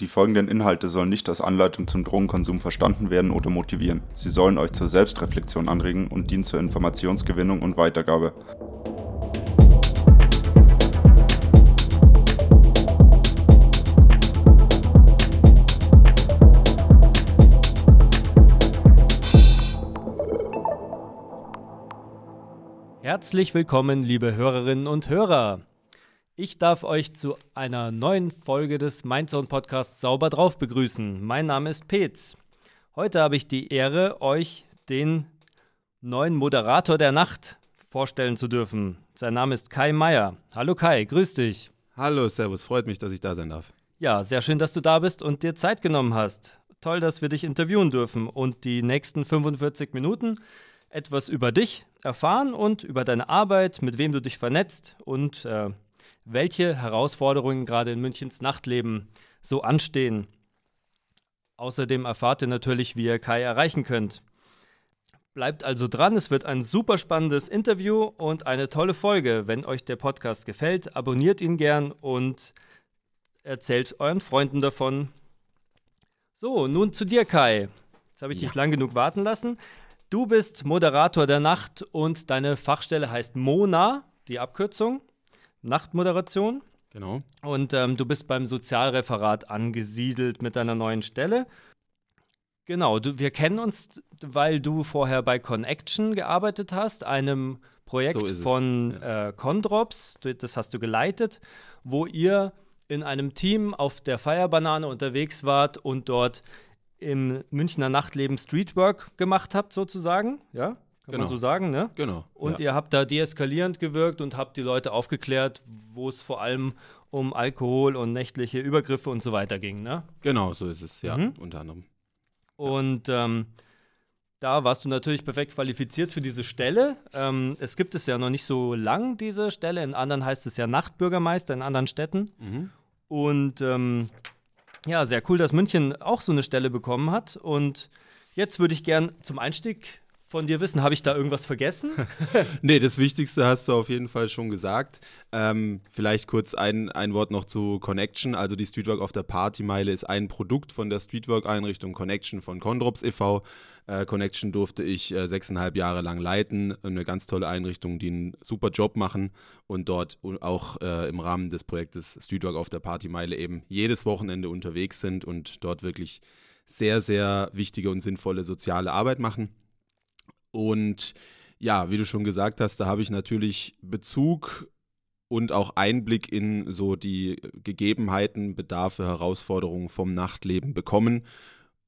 Die folgenden Inhalte sollen nicht als Anleitung zum Drogenkonsum verstanden werden oder motivieren. Sie sollen euch zur Selbstreflexion anregen und dienen zur Informationsgewinnung und Weitergabe. Herzlich willkommen, liebe Hörerinnen und Hörer. Ich darf euch zu einer neuen Folge des Mindzone Podcasts sauber drauf begrüßen. Mein Name ist Petz. Heute habe ich die Ehre, euch den neuen Moderator der Nacht vorstellen zu dürfen. Sein Name ist Kai Meier. Hallo Kai, grüß dich. Hallo, Servus, freut mich, dass ich da sein darf. Ja, sehr schön, dass du da bist und dir Zeit genommen hast. Toll, dass wir dich interviewen dürfen und die nächsten 45 Minuten etwas über dich erfahren und über deine Arbeit, mit wem du dich vernetzt und äh, welche Herausforderungen gerade in Münchens Nachtleben so anstehen. Außerdem erfahrt ihr natürlich, wie ihr Kai erreichen könnt. Bleibt also dran, es wird ein super spannendes Interview und eine tolle Folge. Wenn euch der Podcast gefällt, abonniert ihn gern und erzählt euren Freunden davon. So, nun zu dir, Kai. Jetzt habe ich ja. dich lang genug warten lassen. Du bist Moderator der Nacht und deine Fachstelle heißt Mona, die Abkürzung. Nachtmoderation. Genau. Und ähm, du bist beim Sozialreferat angesiedelt mit deiner neuen Stelle. Genau, du, wir kennen uns, weil du vorher bei Connection gearbeitet hast, einem Projekt so von ja. äh, Condrops, das hast du geleitet, wo ihr in einem Team auf der Feierbanane unterwegs wart und dort im Münchner Nachtleben Streetwork gemacht habt, sozusagen, ja? Kann genau. man so sagen, ne? Genau. Und ja. ihr habt da deeskalierend gewirkt und habt die Leute aufgeklärt, wo es vor allem um Alkohol und nächtliche Übergriffe und so weiter ging, ne? Genau, so ist es, ja, mhm. unter anderem. Und ähm, da warst du natürlich perfekt qualifiziert für diese Stelle. Ähm, es gibt es ja noch nicht so lang, diese Stelle. In anderen heißt es ja Nachtbürgermeister, in anderen Städten. Mhm. Und ähm, ja, sehr cool, dass München auch so eine Stelle bekommen hat. Und jetzt würde ich gern zum Einstieg von dir wissen. Habe ich da irgendwas vergessen? nee, das Wichtigste hast du auf jeden Fall schon gesagt. Ähm, vielleicht kurz ein, ein Wort noch zu Connection. Also die Streetwork auf der Partymeile ist ein Produkt von der Streetwork-Einrichtung Connection von Condrops e.V. Äh, Connection durfte ich äh, sechseinhalb Jahre lang leiten. Eine ganz tolle Einrichtung, die einen super Job machen und dort auch äh, im Rahmen des Projektes Streetwork auf der Partymeile eben jedes Wochenende unterwegs sind und dort wirklich sehr, sehr wichtige und sinnvolle soziale Arbeit machen. Und ja, wie du schon gesagt hast, da habe ich natürlich Bezug und auch Einblick in so die Gegebenheiten, Bedarfe, Herausforderungen vom Nachtleben bekommen.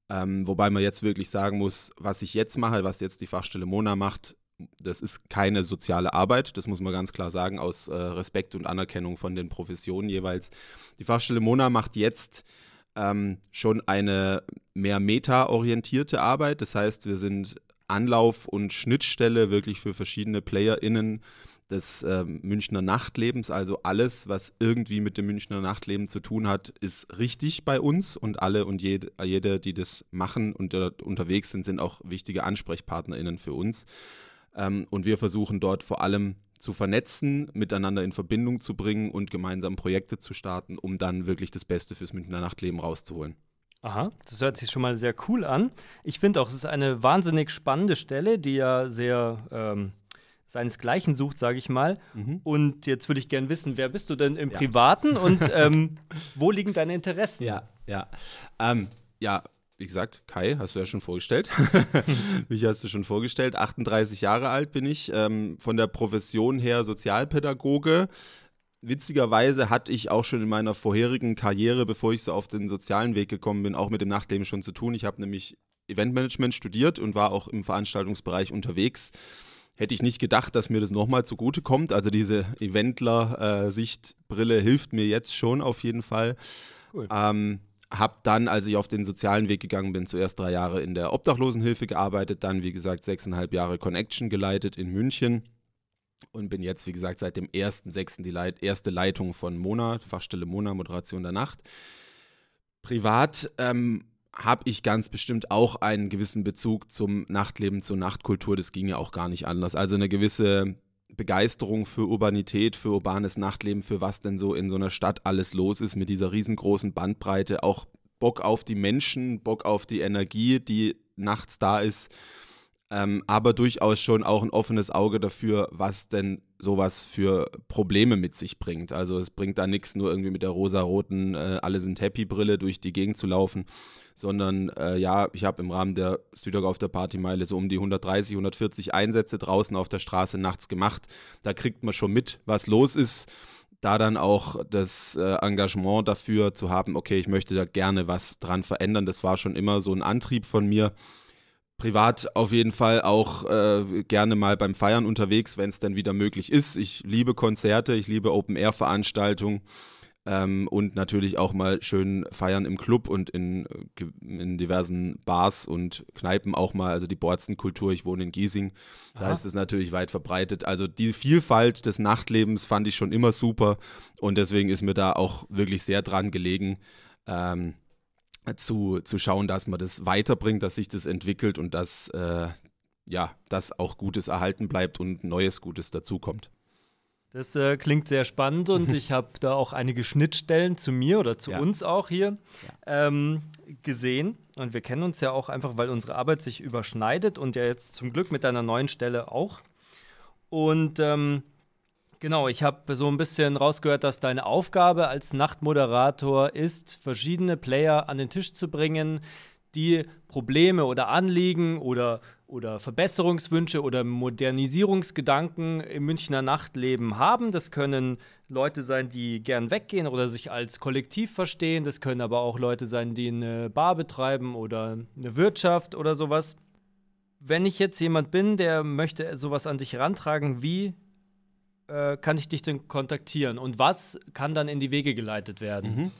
Ähm, wobei man jetzt wirklich sagen muss, was ich jetzt mache, was jetzt die Fachstelle Mona macht, das ist keine soziale Arbeit, das muss man ganz klar sagen, aus äh, Respekt und Anerkennung von den Professionen jeweils. Die Fachstelle Mona macht jetzt ähm, schon eine mehr meta-orientierte Arbeit. Das heißt, wir sind Anlauf und Schnittstelle wirklich für verschiedene PlayerInnen des äh, Münchner Nachtlebens. Also alles, was irgendwie mit dem Münchner Nachtleben zu tun hat, ist richtig bei uns und alle und jede, jede die das machen und äh, unterwegs sind, sind auch wichtige AnsprechpartnerInnen für uns. Ähm, und wir versuchen dort vor allem zu vernetzen, miteinander in Verbindung zu bringen und gemeinsam Projekte zu starten, um dann wirklich das Beste fürs Münchner Nachtleben rauszuholen. Aha, das hört sich schon mal sehr cool an. Ich finde auch, es ist eine wahnsinnig spannende Stelle, die ja sehr ähm, seinesgleichen sucht, sage ich mal. Mhm. Und jetzt würde ich gerne wissen, wer bist du denn im ja. Privaten und ähm, wo liegen deine Interessen? Ja, ja. Ähm, ja, wie gesagt, Kai, hast du ja schon vorgestellt. Mich hast du schon vorgestellt. 38 Jahre alt bin ich, ähm, von der Profession her Sozialpädagoge witzigerweise hatte ich auch schon in meiner vorherigen Karriere, bevor ich so auf den sozialen Weg gekommen bin, auch mit dem Nachtleben schon zu tun. Ich habe nämlich Eventmanagement studiert und war auch im Veranstaltungsbereich unterwegs. Hätte ich nicht gedacht, dass mir das nochmal zugute kommt. Also diese Eventler-Sichtbrille hilft mir jetzt schon auf jeden Fall. Cool. Ähm, habe dann, als ich auf den sozialen Weg gegangen bin, zuerst drei Jahre in der Obdachlosenhilfe gearbeitet, dann wie gesagt sechseinhalb Jahre Connection geleitet in München und bin jetzt, wie gesagt, seit dem 1.6. die Leit erste Leitung von Mona, Fachstelle Mona, Moderation der Nacht. Privat ähm, habe ich ganz bestimmt auch einen gewissen Bezug zum Nachtleben, zur Nachtkultur. Das ging ja auch gar nicht anders. Also eine gewisse Begeisterung für Urbanität, für urbanes Nachtleben, für was denn so in so einer Stadt alles los ist, mit dieser riesengroßen Bandbreite, auch Bock auf die Menschen, Bock auf die Energie, die nachts da ist, ähm, aber durchaus schon auch ein offenes Auge dafür, was denn sowas für Probleme mit sich bringt. Also es bringt da nichts, nur irgendwie mit der rosa-roten äh, Alle sind Happy-Brille durch die Gegend zu laufen, sondern äh, ja, ich habe im Rahmen der Südog auf der Partymeile so um die 130, 140 Einsätze draußen auf der Straße nachts gemacht. Da kriegt man schon mit, was los ist da dann auch das äh, Engagement dafür zu haben, okay, ich möchte da gerne was dran verändern, das war schon immer so ein Antrieb von mir privat auf jeden Fall auch äh, gerne mal beim Feiern unterwegs, wenn es dann wieder möglich ist. Ich liebe Konzerte, ich liebe Open-Air-Veranstaltungen ähm, und natürlich auch mal schön feiern im Club und in, in diversen Bars und Kneipen auch mal. Also die Borzenkultur, ich wohne in Giesing, da Aha. ist es natürlich weit verbreitet. Also die Vielfalt des Nachtlebens fand ich schon immer super und deswegen ist mir da auch wirklich sehr dran gelegen. Ähm, zu, zu schauen, dass man das weiterbringt, dass sich das entwickelt und dass, äh, ja, dass auch Gutes erhalten bleibt und Neues Gutes dazukommt. Das äh, klingt sehr spannend und ich habe da auch einige Schnittstellen zu mir oder zu ja. uns auch hier ja. ähm, gesehen. Und wir kennen uns ja auch einfach, weil unsere Arbeit sich überschneidet und ja jetzt zum Glück mit deiner neuen Stelle auch. Und ähm, Genau, ich habe so ein bisschen rausgehört, dass deine Aufgabe als Nachtmoderator ist, verschiedene Player an den Tisch zu bringen, die Probleme oder Anliegen oder, oder Verbesserungswünsche oder Modernisierungsgedanken im Münchner Nachtleben haben. Das können Leute sein, die gern weggehen oder sich als Kollektiv verstehen. Das können aber auch Leute sein, die eine Bar betreiben oder eine Wirtschaft oder sowas. Wenn ich jetzt jemand bin, der möchte sowas an dich herantragen, wie äh, kann ich dich denn kontaktieren und was kann dann in die Wege geleitet werden? Mhm.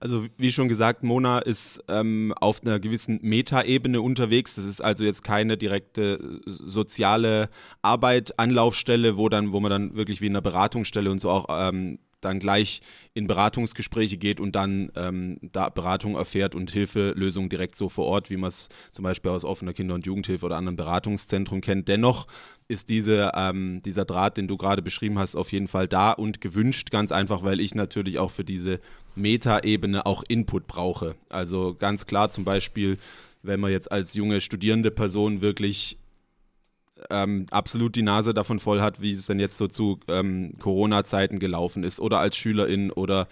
Also wie schon gesagt, Mona ist ähm, auf einer gewissen Metaebene unterwegs. Das ist also jetzt keine direkte äh, soziale Arbeit, Anlaufstelle, wo dann, wo man dann wirklich wie in einer Beratungsstelle und so auch ähm, dann gleich in Beratungsgespräche geht und dann ähm, da Beratung erfährt und Hilfelösungen direkt so vor Ort, wie man es zum Beispiel aus offener Kinder- und Jugendhilfe oder anderen Beratungszentren kennt. Dennoch ist diese, ähm, dieser Draht, den du gerade beschrieben hast, auf jeden Fall da und gewünscht, ganz einfach, weil ich natürlich auch für diese Meta-Ebene auch Input brauche. Also ganz klar zum Beispiel, wenn man jetzt als junge studierende Person wirklich ähm, absolut die Nase davon voll hat, wie es denn jetzt so zu ähm, Corona-Zeiten gelaufen ist oder als Schülerin oder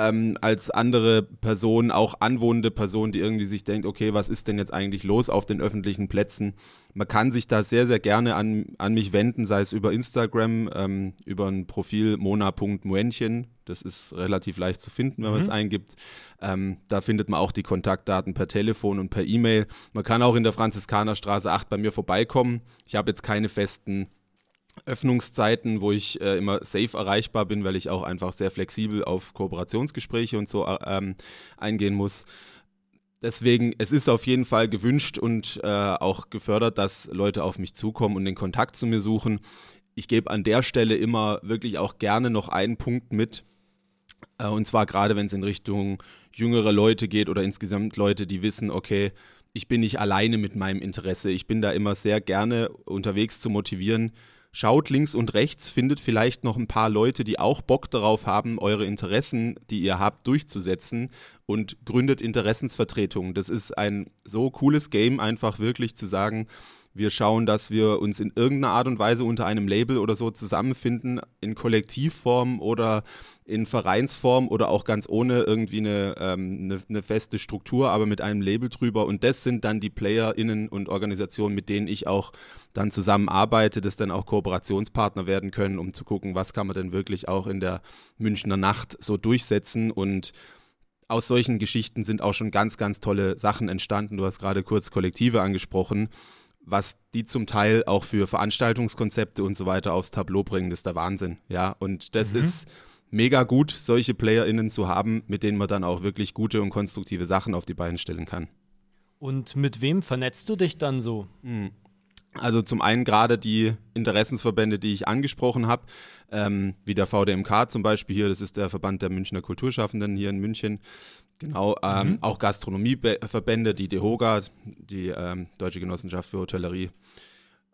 ähm, als andere Person, auch anwohnende Person, die irgendwie sich denkt, okay, was ist denn jetzt eigentlich los auf den öffentlichen Plätzen? Man kann sich da sehr, sehr gerne an, an mich wenden, sei es über Instagram, ähm, über ein Profil mona.muenchen. Das ist relativ leicht zu finden, wenn man es mhm. eingibt. Ähm, da findet man auch die Kontaktdaten per Telefon und per E-Mail. Man kann auch in der Franziskanerstraße 8 bei mir vorbeikommen. Ich habe jetzt keine festen Öffnungszeiten, wo ich äh, immer safe erreichbar bin, weil ich auch einfach sehr flexibel auf Kooperationsgespräche und so äh, ähm, eingehen muss. Deswegen, es ist auf jeden Fall gewünscht und äh, auch gefördert, dass Leute auf mich zukommen und den Kontakt zu mir suchen. Ich gebe an der Stelle immer wirklich auch gerne noch einen Punkt mit. Äh, und zwar gerade, wenn es in Richtung jüngere Leute geht oder insgesamt Leute, die wissen, okay, ich bin nicht alleine mit meinem Interesse. Ich bin da immer sehr gerne unterwegs zu motivieren, Schaut links und rechts, findet vielleicht noch ein paar Leute, die auch Bock darauf haben, eure Interessen, die ihr habt, durchzusetzen und gründet Interessensvertretungen. Das ist ein so cooles Game, einfach wirklich zu sagen, wir schauen, dass wir uns in irgendeiner Art und Weise unter einem Label oder so zusammenfinden, in Kollektivform oder in Vereinsform oder auch ganz ohne irgendwie eine, ähm, eine, eine, feste Struktur, aber mit einem Label drüber. Und das sind dann die PlayerInnen und Organisationen, mit denen ich auch dann zusammenarbeite, das dann auch Kooperationspartner werden können, um zu gucken, was kann man denn wirklich auch in der Münchner Nacht so durchsetzen und aus solchen Geschichten sind auch schon ganz, ganz tolle Sachen entstanden. Du hast gerade kurz Kollektive angesprochen was die zum Teil auch für Veranstaltungskonzepte und so weiter aufs Tableau bringen, ist der Wahnsinn. Ja, und das mhm. ist mega gut, solche PlayerInnen zu haben, mit denen man dann auch wirklich gute und konstruktive Sachen auf die Beine stellen kann. Und mit wem vernetzt du dich dann so? Mhm. Also zum einen gerade die Interessensverbände, die ich angesprochen habe, ähm, wie der VDMK zum Beispiel hier, das ist der Verband der Münchner Kulturschaffenden hier in München. Genau, ähm, mhm. auch Gastronomieverbände, die DEHOGA, die ähm, Deutsche Genossenschaft für Hotellerie.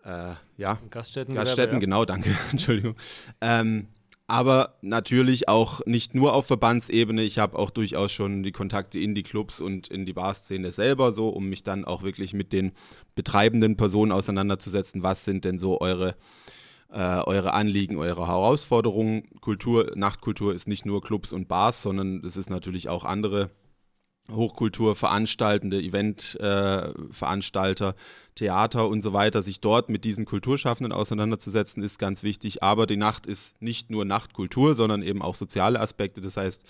Äh, ja, Gaststätten. Gaststätten, ja. genau, danke, Entschuldigung. Ähm, Aber natürlich auch nicht nur auf Verbandsebene. Ich habe auch durchaus schon die Kontakte in die Clubs und in die Barszene selber so, um mich dann auch wirklich mit den betreibenden Personen auseinanderzusetzen. Was sind denn so eure, äh, eure Anliegen, eure Herausforderungen? Kultur, Nachtkultur ist nicht nur Clubs und Bars, sondern es ist natürlich auch andere Hochkulturveranstaltende, Eventveranstalter, äh, Theater und so weiter, sich dort mit diesen Kulturschaffenden auseinanderzusetzen, ist ganz wichtig. Aber die Nacht ist nicht nur Nachtkultur, sondern eben auch soziale Aspekte. Das heißt,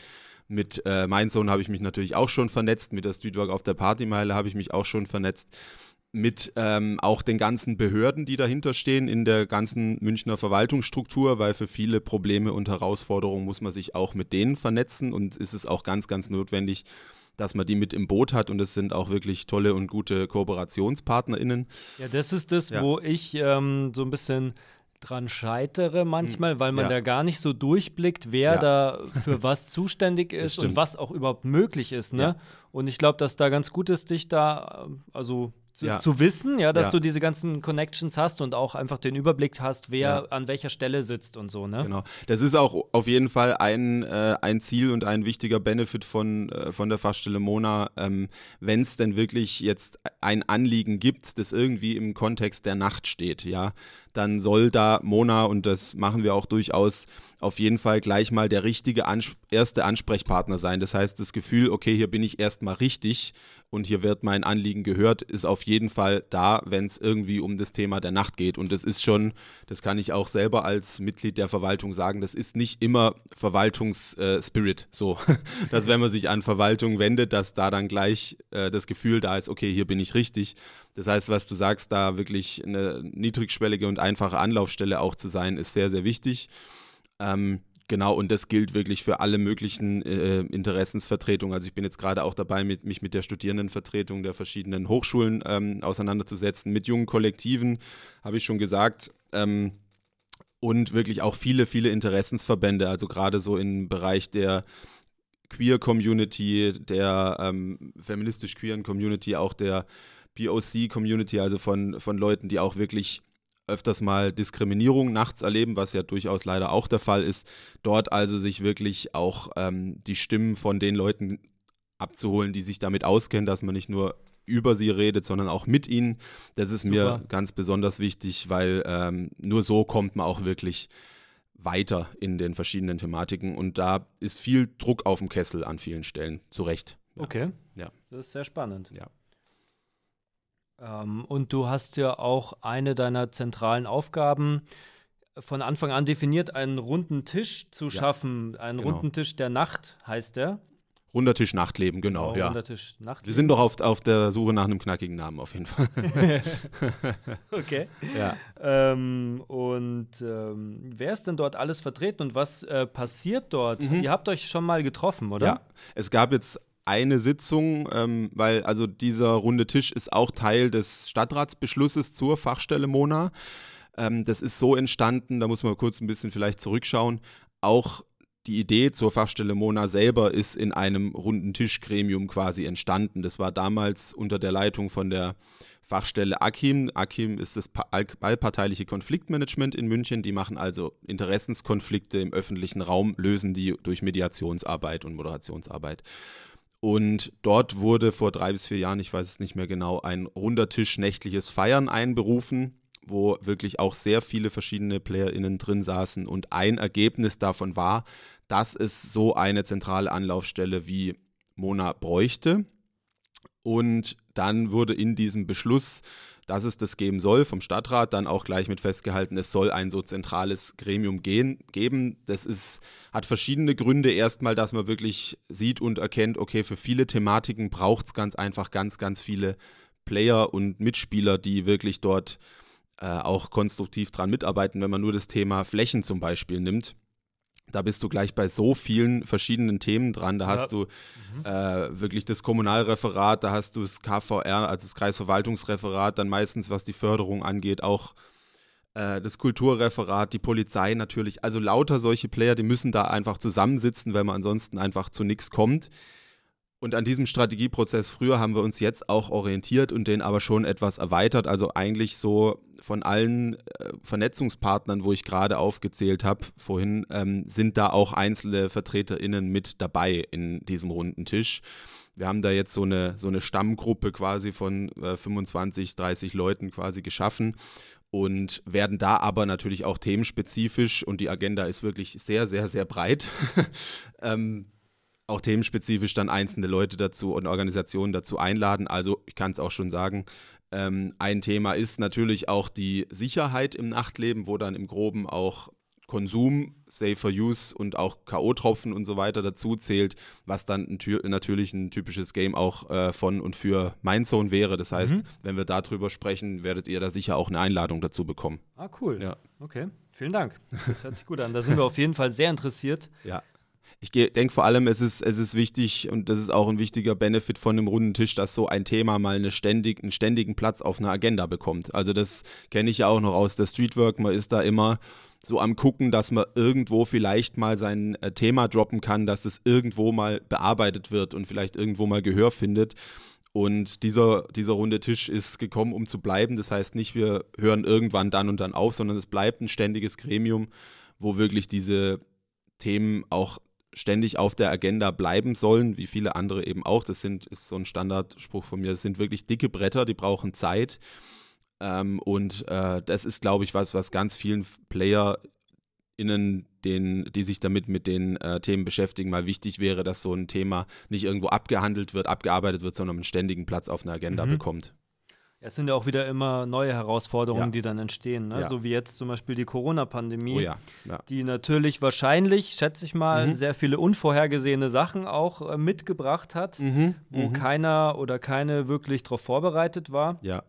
mit äh, Mein Sohn habe ich mich natürlich auch schon vernetzt, mit der Streetwork auf der Partymeile habe ich mich auch schon vernetzt, mit ähm, auch den ganzen Behörden, die dahinter stehen, in der ganzen Münchner Verwaltungsstruktur, weil für viele Probleme und Herausforderungen muss man sich auch mit denen vernetzen und ist es auch ganz, ganz notwendig, dass man die mit im Boot hat und es sind auch wirklich tolle und gute KooperationspartnerInnen. Ja, das ist das, ja. wo ich ähm, so ein bisschen dran scheitere manchmal, hm, weil man ja. da gar nicht so durchblickt, wer ja. da für was zuständig ist und was auch überhaupt möglich ist. Ne? Ja. Und ich glaube, dass da ganz gut ist, dich da, also zu, ja. zu, wissen, ja, dass ja. du diese ganzen Connections hast und auch einfach den Überblick hast, wer ja. an welcher Stelle sitzt und so, ne? Genau. Das ist auch auf jeden Fall ein, äh, ein Ziel und ein wichtiger Benefit von, äh, von der Fachstelle Mona, ähm, wenn es denn wirklich jetzt ein Anliegen gibt, das irgendwie im Kontext der Nacht steht, ja, dann soll da Mona, und das machen wir auch durchaus, auf jeden Fall gleich mal der richtige Ans erste Ansprechpartner sein. Das heißt, das Gefühl, okay, hier bin ich erstmal richtig und hier wird mein Anliegen gehört, ist auf jeden Fall da, wenn es irgendwie um das Thema der Nacht geht. Und das ist schon, das kann ich auch selber als Mitglied der Verwaltung sagen, das ist nicht immer Verwaltungsspirit äh, so, dass wenn man sich an Verwaltung wendet, dass da dann gleich äh, das Gefühl da ist, okay, hier bin ich richtig. Das heißt, was du sagst, da wirklich eine niedrigschwellige und einfache Anlaufstelle auch zu sein, ist sehr, sehr wichtig. Ähm, Genau, und das gilt wirklich für alle möglichen äh, Interessensvertretungen. Also ich bin jetzt gerade auch dabei, mit, mich mit der Studierendenvertretung der verschiedenen Hochschulen ähm, auseinanderzusetzen. Mit jungen Kollektiven, habe ich schon gesagt. Ähm, und wirklich auch viele, viele Interessensverbände, also gerade so im Bereich der Queer Community, der ähm, feministisch-queeren Community, auch der POC Community, also von, von Leuten, die auch wirklich öfters mal Diskriminierung nachts erleben, was ja durchaus leider auch der Fall ist. Dort also sich wirklich auch ähm, die Stimmen von den Leuten abzuholen, die sich damit auskennen, dass man nicht nur über sie redet, sondern auch mit ihnen. Das ist Super. mir ganz besonders wichtig, weil ähm, nur so kommt man auch wirklich weiter in den verschiedenen Thematiken und da ist viel Druck auf dem Kessel an vielen Stellen, zu Recht. Ja. Okay. Ja. Das ist sehr spannend. Ja. Ähm, und du hast ja auch eine deiner zentralen Aufgaben von Anfang an definiert, einen runden Tisch zu ja, schaffen. Einen genau. runden Tisch der Nacht heißt der. Runder Tisch Nachtleben, genau, genau ja. Runder Tisch Nachtleben. Wir sind doch auf, auf der Suche nach einem knackigen Namen auf jeden Fall. okay. Ja. Ähm, und ähm, wer ist denn dort alles vertreten und was äh, passiert dort? Mhm. Ihr habt euch schon mal getroffen, oder? Ja, es gab jetzt eine Sitzung, ähm, weil also dieser runde Tisch ist auch Teil des Stadtratsbeschlusses zur Fachstelle Mona. Ähm, das ist so entstanden, da muss man kurz ein bisschen vielleicht zurückschauen. Auch die Idee zur Fachstelle Mona selber ist in einem runden Tischgremium quasi entstanden. Das war damals unter der Leitung von der Fachstelle AKIM. AKIM ist das allparteiliche Konfliktmanagement in München. Die machen also Interessenskonflikte im öffentlichen Raum, lösen die durch Mediationsarbeit und Moderationsarbeit. Und dort wurde vor drei bis vier Jahren, ich weiß es nicht mehr genau, ein runder Tisch nächtliches Feiern einberufen, wo wirklich auch sehr viele verschiedene PlayerInnen drin saßen. Und ein Ergebnis davon war, dass es so eine zentrale Anlaufstelle wie Mona bräuchte. Und dann wurde in diesem Beschluss dass es das geben soll, vom Stadtrat dann auch gleich mit festgehalten, es soll ein so zentrales Gremium gehen, geben. Das ist, hat verschiedene Gründe. Erstmal, dass man wirklich sieht und erkennt, okay, für viele Thematiken braucht es ganz einfach ganz, ganz viele Player und Mitspieler, die wirklich dort äh, auch konstruktiv dran mitarbeiten, wenn man nur das Thema Flächen zum Beispiel nimmt da bist du gleich bei so vielen verschiedenen Themen dran. Da hast du mhm. äh, wirklich das Kommunalreferat, da hast du das KVR, also das Kreisverwaltungsreferat, dann meistens, was die Förderung angeht, auch äh, das Kulturreferat, die Polizei natürlich. Also lauter solche Player, die müssen da einfach zusammensitzen, weil man ansonsten einfach zu nichts kommt. Und an diesem Strategieprozess früher haben wir uns jetzt auch orientiert und den aber schon etwas erweitert. Also eigentlich so von allen äh, Vernetzungspartnern, wo ich gerade aufgezählt habe vorhin, ähm, sind da auch einzelne VertreterInnen mit dabei in diesem runden Tisch. Wir haben da jetzt so eine, so eine Stammgruppe quasi von äh, 25, 30 Leuten quasi geschaffen und werden da aber natürlich auch themenspezifisch und die Agenda ist wirklich sehr, sehr, sehr breit. ähm, auch themenspezifisch dann einzelne Leute dazu und Organisationen dazu einladen. Also ich kann es auch schon sagen, ähm, ein Thema ist natürlich auch die Sicherheit im Nachtleben, wo dann im groben auch Konsum, Safer Use und auch K.O.-Tropfen und so weiter dazu zählt, was dann ein, natürlich ein typisches Game auch äh, von und für Mindzone wäre. Das heißt, mhm. wenn wir darüber sprechen, werdet ihr da sicher auch eine Einladung dazu bekommen. Ah, cool. Ja. Okay, vielen Dank. Das hört sich gut an. Da sind wir auf jeden Fall sehr interessiert. Ja ich denke vor allem, es ist, es ist wichtig und das ist auch ein wichtiger Benefit von einem runden Tisch, dass so ein Thema mal eine ständig, einen ständigen Platz auf einer Agenda bekommt. Also das kenne ich ja auch noch aus der Streetwork. Man ist da immer so am gucken, dass man irgendwo vielleicht mal sein äh, Thema droppen kann, dass es irgendwo mal bearbeitet wird und vielleicht irgendwo mal Gehör findet. Und dieser, dieser runde Tisch ist gekommen, um zu bleiben. Das heißt nicht, wir hören irgendwann dann und dann auf, sondern es bleibt ein ständiges Gremium, wo wirklich diese Themen auch ständig auf der Agenda bleiben sollen, wie viele andere eben auch. Das sind, ist so ein Standardspruch von mir, das sind wirklich dicke Bretter, die brauchen Zeit. Ähm, und äh, das ist, glaube ich, was, was ganz vielen PlayerInnen, den, die sich damit mit den äh, Themen beschäftigen, mal wichtig wäre, dass so ein Thema nicht irgendwo abgehandelt wird, abgearbeitet wird, sondern einen ständigen Platz auf einer Agenda mhm. bekommt. Es sind ja auch wieder immer neue Herausforderungen, ja. die dann entstehen. Ne? Ja. So wie jetzt zum Beispiel die Corona-Pandemie, oh ja. die natürlich wahrscheinlich, schätze ich mal, mhm. sehr viele unvorhergesehene Sachen auch äh, mitgebracht hat, mhm. wo mhm. keiner oder keine wirklich darauf vorbereitet war. Ja.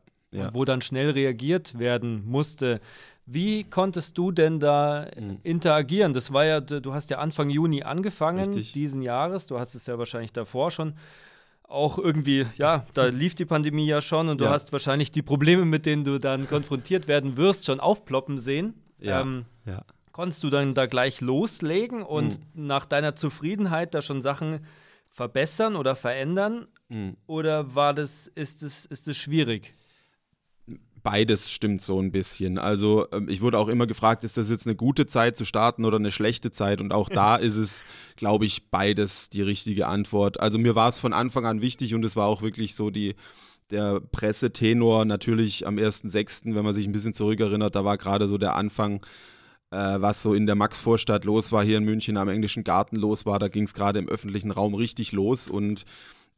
Wo dann schnell reagiert werden musste. Wie konntest du denn da mhm. interagieren? Das war ja, du hast ja Anfang Juni angefangen Richtig. diesen Jahres. Du hast es ja wahrscheinlich davor schon auch irgendwie, ja, da lief die Pandemie ja schon und du ja. hast wahrscheinlich die Probleme, mit denen du dann konfrontiert werden wirst, schon aufploppen sehen. Ja. Ähm, ja. Konntest du dann da gleich loslegen und mhm. nach deiner Zufriedenheit da schon Sachen verbessern oder verändern? Mhm. Oder war das, ist es, ist es schwierig? Beides stimmt so ein bisschen. Also ähm, ich wurde auch immer gefragt, ist das jetzt eine gute Zeit zu starten oder eine schlechte Zeit? Und auch da ist es, glaube ich, beides die richtige Antwort. Also mir war es von Anfang an wichtig und es war auch wirklich so die, der Pressetenor natürlich am 1.6., wenn man sich ein bisschen zurückerinnert, da war gerade so der Anfang, äh, was so in der Maxvorstadt los war, hier in München am englischen Garten los war, da ging es gerade im öffentlichen Raum richtig los und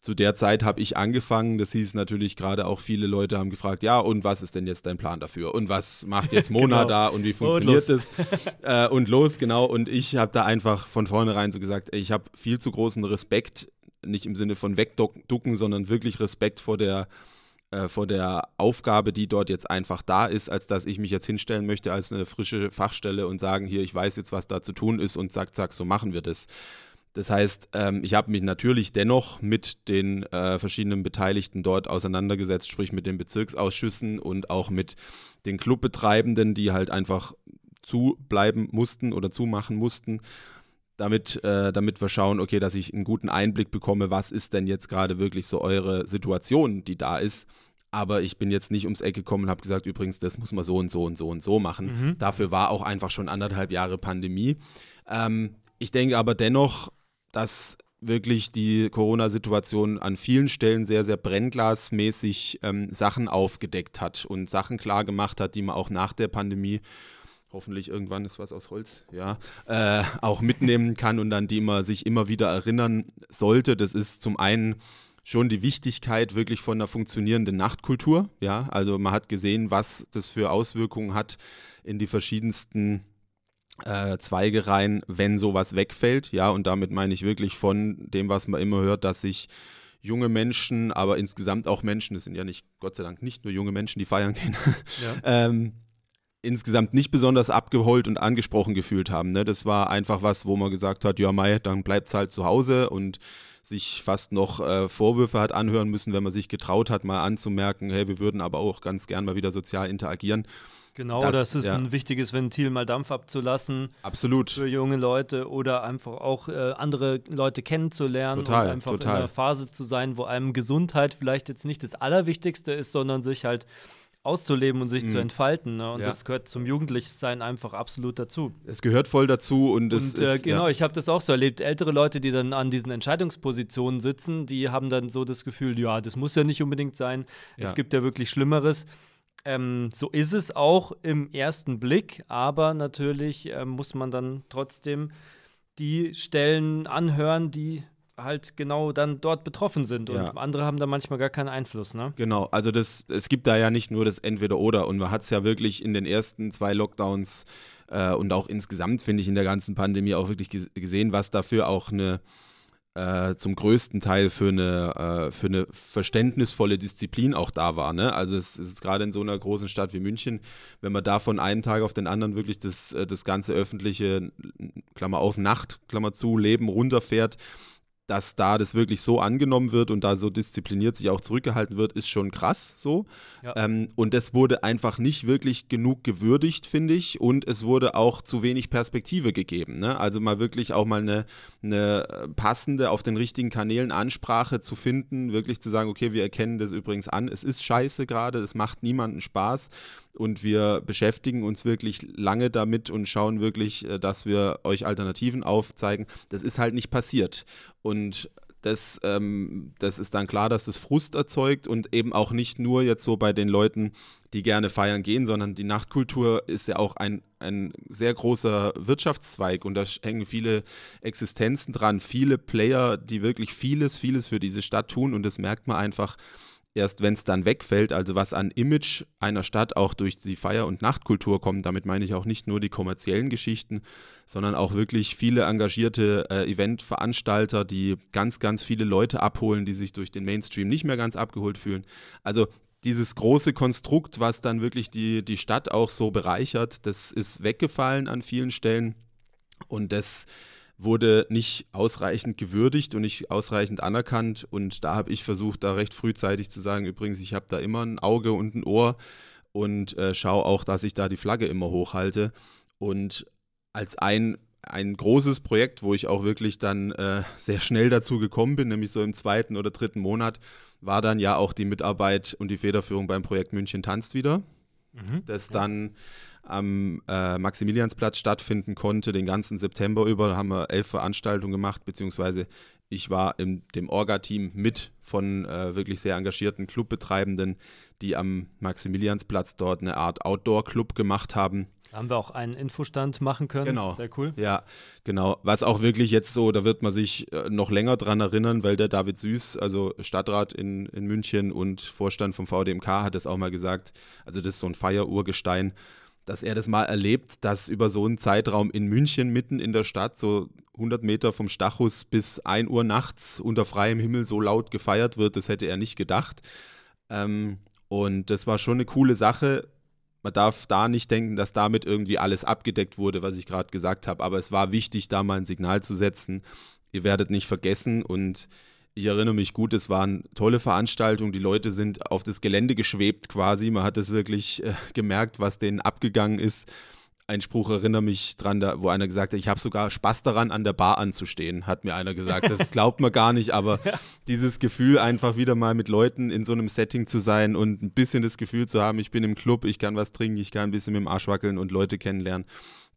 zu der Zeit habe ich angefangen. Das hieß natürlich gerade auch viele Leute haben gefragt, ja, und was ist denn jetzt dein Plan dafür? Und was macht jetzt Mona genau. da und wie funktioniert und das? äh, und los, genau. Und ich habe da einfach von vornherein so gesagt, ich habe viel zu großen Respekt, nicht im Sinne von wegducken, sondern wirklich Respekt vor der äh, vor der Aufgabe, die dort jetzt einfach da ist, als dass ich mich jetzt hinstellen möchte als eine frische Fachstelle und sagen, hier, ich weiß jetzt, was da zu tun ist und zack, zack, so machen wir das. Das heißt, ähm, ich habe mich natürlich dennoch mit den äh, verschiedenen Beteiligten dort auseinandergesetzt, sprich mit den Bezirksausschüssen und auch mit den Clubbetreibenden, die halt einfach zubleiben mussten oder zumachen mussten, damit, äh, damit wir schauen, okay, dass ich einen guten Einblick bekomme, was ist denn jetzt gerade wirklich so eure Situation, die da ist. Aber ich bin jetzt nicht ums Eck gekommen und habe gesagt, übrigens, das muss man so und so und so und so machen. Mhm. Dafür war auch einfach schon anderthalb Jahre Pandemie. Ähm, ich denke aber dennoch, dass wirklich die Corona-Situation an vielen Stellen sehr, sehr brennglasmäßig ähm, Sachen aufgedeckt hat und Sachen klar gemacht hat, die man auch nach der Pandemie hoffentlich irgendwann ist was aus Holz, ja, äh, auch mitnehmen kann und an die man sich immer wieder erinnern sollte. Das ist zum einen schon die Wichtigkeit wirklich von einer funktionierenden Nachtkultur, ja, also man hat gesehen, was das für Auswirkungen hat in die verschiedensten äh, Zweige rein, wenn sowas wegfällt. Ja, und damit meine ich wirklich von dem, was man immer hört, dass sich junge Menschen, aber insgesamt auch Menschen, das sind ja nicht, Gott sei Dank, nicht nur junge Menschen, die feiern gehen, ja. ähm, insgesamt nicht besonders abgeholt und angesprochen gefühlt haben. Ne? Das war einfach was, wo man gesagt hat, ja Mai, dann bleibt es halt zu Hause und sich fast noch äh, Vorwürfe hat anhören müssen, wenn man sich getraut hat, mal anzumerken, hey, wir würden aber auch ganz gern mal wieder sozial interagieren. Genau, das, das ist ja. ein wichtiges Ventil, mal Dampf abzulassen. Absolut. Für junge Leute oder einfach auch äh, andere Leute kennenzulernen total, und einfach total. in einer Phase zu sein, wo einem Gesundheit vielleicht jetzt nicht das Allerwichtigste ist, sondern sich halt auszuleben und sich mhm. zu entfalten. Ne? Und ja. das gehört zum Jugendlichsein einfach absolut dazu. Es gehört voll dazu und es und, äh, ist. Genau, ja. ich habe das auch so erlebt. Ältere Leute, die dann an diesen Entscheidungspositionen sitzen, die haben dann so das Gefühl, ja, das muss ja nicht unbedingt sein. Ja. Es gibt ja wirklich Schlimmeres. Ähm, so ist es auch im ersten Blick, aber natürlich äh, muss man dann trotzdem die Stellen anhören, die halt genau dann dort betroffen sind und ja. andere haben da manchmal gar keinen Einfluss, ne? Genau, also das, es gibt da ja nicht nur das Entweder-Oder und man hat es ja wirklich in den ersten zwei Lockdowns äh, und auch insgesamt, finde ich, in der ganzen Pandemie auch wirklich gesehen, was dafür auch eine äh, zum größten Teil für eine, äh, für eine verständnisvolle Disziplin auch da war. Ne? Also es, ist gerade in so einer großen Stadt wie München, wenn man da von einem Tag auf den anderen wirklich das, äh, das ganze öffentliche, Klammer auf, Nacht, Klammer zu, Leben runterfährt, dass da das wirklich so angenommen wird und da so diszipliniert sich auch zurückgehalten wird, ist schon krass so. Ja. Ähm, und das wurde einfach nicht wirklich genug gewürdigt, finde ich. Und es wurde auch zu wenig Perspektive gegeben. Ne? Also mal wirklich auch mal eine, eine passende, auf den richtigen Kanälen Ansprache zu finden, wirklich zu sagen, okay, wir erkennen das übrigens an, es ist scheiße gerade, es macht niemanden Spaß und wir beschäftigen uns wirklich lange damit und schauen wirklich, äh, dass wir euch Alternativen aufzeigen. Das ist halt nicht passiert. Und das, ähm, das ist dann klar, dass das Frust erzeugt und eben auch nicht nur jetzt so bei den Leuten, die gerne feiern gehen, sondern die Nachtkultur ist ja auch ein, ein sehr großer Wirtschaftszweig und da hängen viele Existenzen dran, viele Player, die wirklich vieles, vieles für diese Stadt tun und das merkt man einfach erst wenn es dann wegfällt, also was an Image einer Stadt auch durch die Feier- und Nachtkultur kommt, damit meine ich auch nicht nur die kommerziellen Geschichten, sondern auch wirklich viele engagierte äh, Eventveranstalter, die ganz, ganz viele Leute abholen, die sich durch den Mainstream nicht mehr ganz abgeholt fühlen. Also dieses große Konstrukt, was dann wirklich die, die Stadt auch so bereichert, das ist weggefallen an vielen Stellen und das wurde nicht ausreichend gewürdigt und nicht ausreichend anerkannt. Und da habe ich versucht, da recht frühzeitig zu sagen, übrigens, ich habe da immer ein Auge und ein Ohr und äh, schaue auch, dass ich da die Flagge immer hochhalte. Und als ein, ein großes Projekt, wo ich auch wirklich dann äh, sehr schnell dazu gekommen bin, nämlich so im zweiten oder dritten Monat, war dann ja auch die Mitarbeit und die Federführung beim Projekt München tanzt wieder. Mhm. Das dann am äh, Maximiliansplatz stattfinden konnte, den ganzen September über. Da haben wir elf Veranstaltungen gemacht, beziehungsweise ich war in dem Orga-Team mit von äh, wirklich sehr engagierten Clubbetreibenden, die am Maximiliansplatz dort eine Art Outdoor-Club gemacht haben. Haben wir auch einen Infostand machen können. Genau. Sehr cool. Ja, genau. Was auch wirklich jetzt so, da wird man sich äh, noch länger dran erinnern, weil der David Süß, also Stadtrat in, in München und Vorstand vom VDMK, hat das auch mal gesagt. Also, das ist so ein Feierurgestein dass er das mal erlebt, dass über so einen Zeitraum in München mitten in der Stadt, so 100 Meter vom Stachus bis 1 Uhr nachts unter freiem Himmel so laut gefeiert wird, das hätte er nicht gedacht. Ähm, und das war schon eine coole Sache. Man darf da nicht denken, dass damit irgendwie alles abgedeckt wurde, was ich gerade gesagt habe. Aber es war wichtig, da mal ein Signal zu setzen. Ihr werdet nicht vergessen und ich erinnere mich gut, es waren tolle Veranstaltungen. Die Leute sind auf das Gelände geschwebt quasi. Man hat es wirklich äh, gemerkt, was denen abgegangen ist. Ein Spruch erinnere mich dran, da, wo einer gesagt hat, ich habe sogar Spaß daran, an der Bar anzustehen, hat mir einer gesagt. Das glaubt man gar nicht, aber dieses Gefühl, einfach wieder mal mit Leuten in so einem Setting zu sein und ein bisschen das Gefühl zu haben, ich bin im Club, ich kann was trinken, ich kann ein bisschen mit dem Arsch wackeln und Leute kennenlernen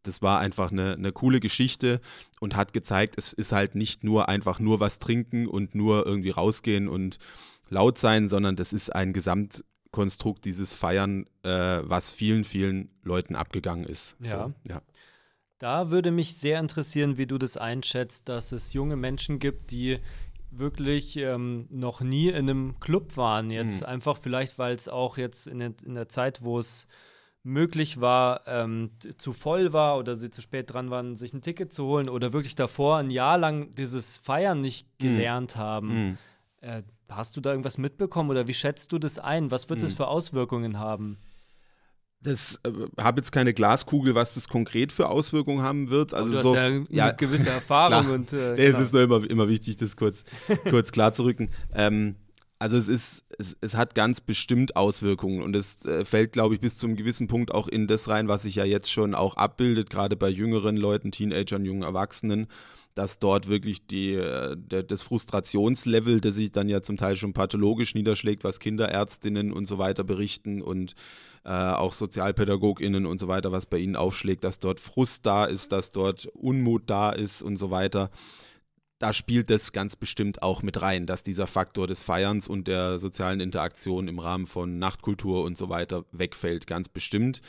das war einfach eine, eine coole Geschichte und hat gezeigt, es ist halt nicht nur einfach nur was trinken und nur irgendwie rausgehen und laut sein, sondern das ist ein Gesamtkonstrukt dieses Feiern, äh, was vielen, vielen Leuten abgegangen ist. Ja. So, ja. Da würde mich sehr interessieren, wie du das einschätzt, dass es junge Menschen gibt, die wirklich ähm, noch nie in einem Club waren. Jetzt hm. einfach vielleicht, weil es auch jetzt in der, in der Zeit, wo es möglich war, ähm, zu voll war oder sie zu spät dran waren, sich ein Ticket zu holen oder wirklich davor ein Jahr lang dieses Feiern nicht mhm. gelernt mm. haben. Mm. Äh, hast du da irgendwas mitbekommen oder wie schätzt du das ein? Was wird mm. das für Auswirkungen haben? Das äh, habe jetzt keine Glaskugel, was das konkret für Auswirkungen haben wird. Also du so, hast ja, ja gewisse Erfahrung und äh, nee, es ist nur immer, immer wichtig, das kurz, kurz klar zu rücken. Ähm, also es ist, es, es hat ganz bestimmt Auswirkungen und es äh, fällt, glaube ich, bis zu einem gewissen Punkt auch in das rein, was sich ja jetzt schon auch abbildet, gerade bei jüngeren Leuten, Teenagern, jungen Erwachsenen, dass dort wirklich die, äh, der, das Frustrationslevel, das sich dann ja zum Teil schon pathologisch niederschlägt, was Kinderärztinnen und so weiter berichten und äh, auch SozialpädagogInnen und so weiter, was bei ihnen aufschlägt, dass dort Frust da ist, dass dort Unmut da ist und so weiter da spielt das ganz bestimmt auch mit rein, dass dieser Faktor des Feierns und der sozialen Interaktion im Rahmen von Nachtkultur und so weiter wegfällt, ganz bestimmt.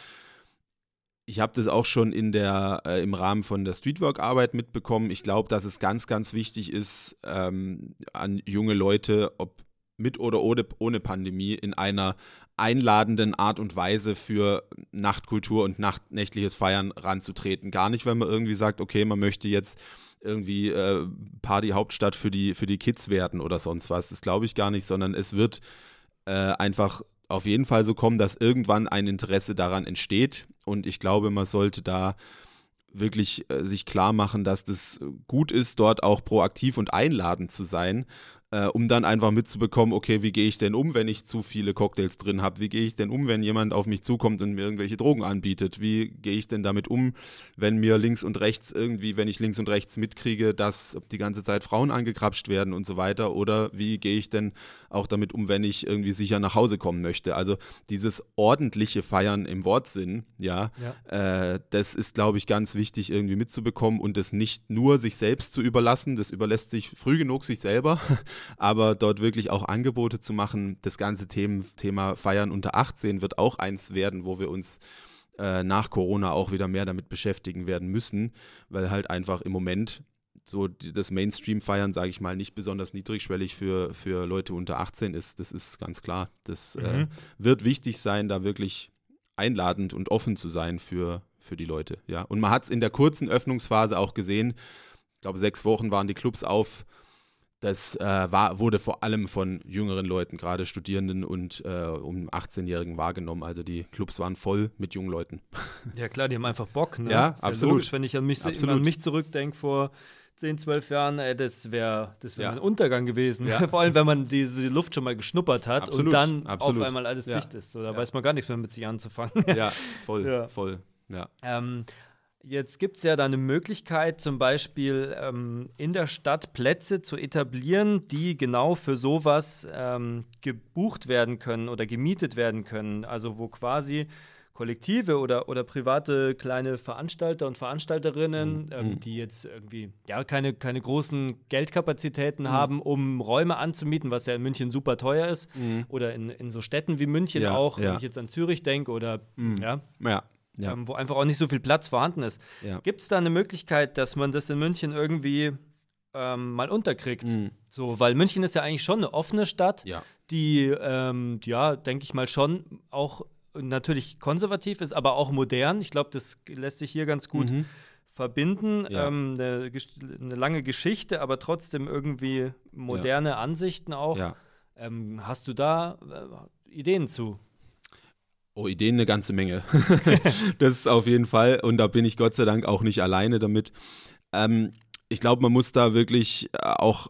Ich habe das auch schon in der, äh, im Rahmen von der Streetwork-Arbeit mitbekommen. Ich glaube, dass es ganz, ganz wichtig ist, ähm, an junge Leute, ob mit oder ohne, ohne Pandemie, in einer einladenden Art und Weise für Nachtkultur und Nacht, nächtliches Feiern ranzutreten. Gar nicht, wenn man irgendwie sagt, okay, man möchte jetzt irgendwie äh, Party-Hauptstadt für die, für die Kids werden oder sonst was. Das glaube ich gar nicht, sondern es wird äh, einfach auf jeden Fall so kommen, dass irgendwann ein Interesse daran entsteht. Und ich glaube, man sollte da wirklich äh, sich klar machen, dass das gut ist, dort auch proaktiv und einladend zu sein äh, um dann einfach mitzubekommen, okay, wie gehe ich denn um, wenn ich zu viele Cocktails drin habe? Wie gehe ich denn um, wenn jemand auf mich zukommt und mir irgendwelche Drogen anbietet? Wie gehe ich denn damit um, wenn mir links und rechts irgendwie, wenn ich links und rechts mitkriege, dass die ganze Zeit Frauen angekrapscht werden und so weiter? Oder wie gehe ich denn auch damit um, wenn ich irgendwie sicher nach Hause kommen möchte? Also dieses ordentliche Feiern im Wortsinn, ja, ja. Äh, das ist, glaube ich, ganz wichtig irgendwie mitzubekommen und es nicht nur sich selbst zu überlassen. Das überlässt sich früh genug sich selber, aber dort wirklich auch Angebote zu machen. Das ganze Thema, Thema Feiern unter 18 wird auch eins werden, wo wir uns äh, nach Corona auch wieder mehr damit beschäftigen werden müssen, weil halt einfach im Moment so das Mainstream-Feiern, sage ich mal, nicht besonders niedrigschwellig für, für Leute unter 18 ist. Das ist ganz klar. Das äh, mhm. äh, wird wichtig sein, da wirklich einladend und offen zu sein für, für die Leute. Ja. Und man hat es in der kurzen Öffnungsphase auch gesehen. Ich glaube, sechs Wochen waren die Clubs auf. Das äh, war, wurde vor allem von jüngeren Leuten, gerade Studierenden und äh, um 18-Jährigen wahrgenommen. Also die Clubs waren voll mit jungen Leuten. Ja klar, die haben einfach Bock. Ne? Ja, Ist absolut. Logisch, wenn ich an mich, an mich zurückdenke vor 10, 12 Jahren, ey, das wäre das wär ja. ein Untergang gewesen. Ja. Vor allem, wenn man diese Luft schon mal geschnuppert hat absolut, und dann absolut. auf einmal alles ja. dicht ist. So, da weiß man gar nichts mehr mit sich anzufangen. Ja, voll, voll. Ja. Ähm, Jetzt gibt es ja da eine Möglichkeit, zum Beispiel ähm, in der Stadt Plätze zu etablieren, die genau für sowas ähm, gebucht werden können oder gemietet werden können. Also wo quasi Kollektive oder, oder private kleine Veranstalter und Veranstalterinnen, mhm. ähm, mhm. die jetzt irgendwie ja keine, keine großen Geldkapazitäten mhm. haben, um Räume anzumieten, was ja in München super teuer ist, mhm. oder in, in so Städten wie München ja, auch, ja. wenn ich jetzt an Zürich denke oder mhm. ja. ja ja. ähm, wo einfach auch nicht so viel Platz vorhanden ist. Ja. Gibt es da eine Möglichkeit, dass man das in München irgendwie ähm, mal unterkriegt? Mhm. So, weil München ist ja eigentlich schon eine offene Stadt, ja. die, ähm, ja, denke ich mal, schon auch natürlich konservativ ist, aber auch modern. Ich glaube, das lässt sich hier ganz gut mhm. verbinden. Ja. Ähm, eine, eine, lange Geschichte, aber trotzdem irgendwie moderne ja. Ansichten auch. Ja. Ähm, hast du da äh, Ideen zu? Oh, Ideen eine ganze Menge. das ist auf jeden Fall. Und da bin ich Gott sei Dank auch nicht alleine damit. Ähm, ich glaube, man muss da wirklich äh, auch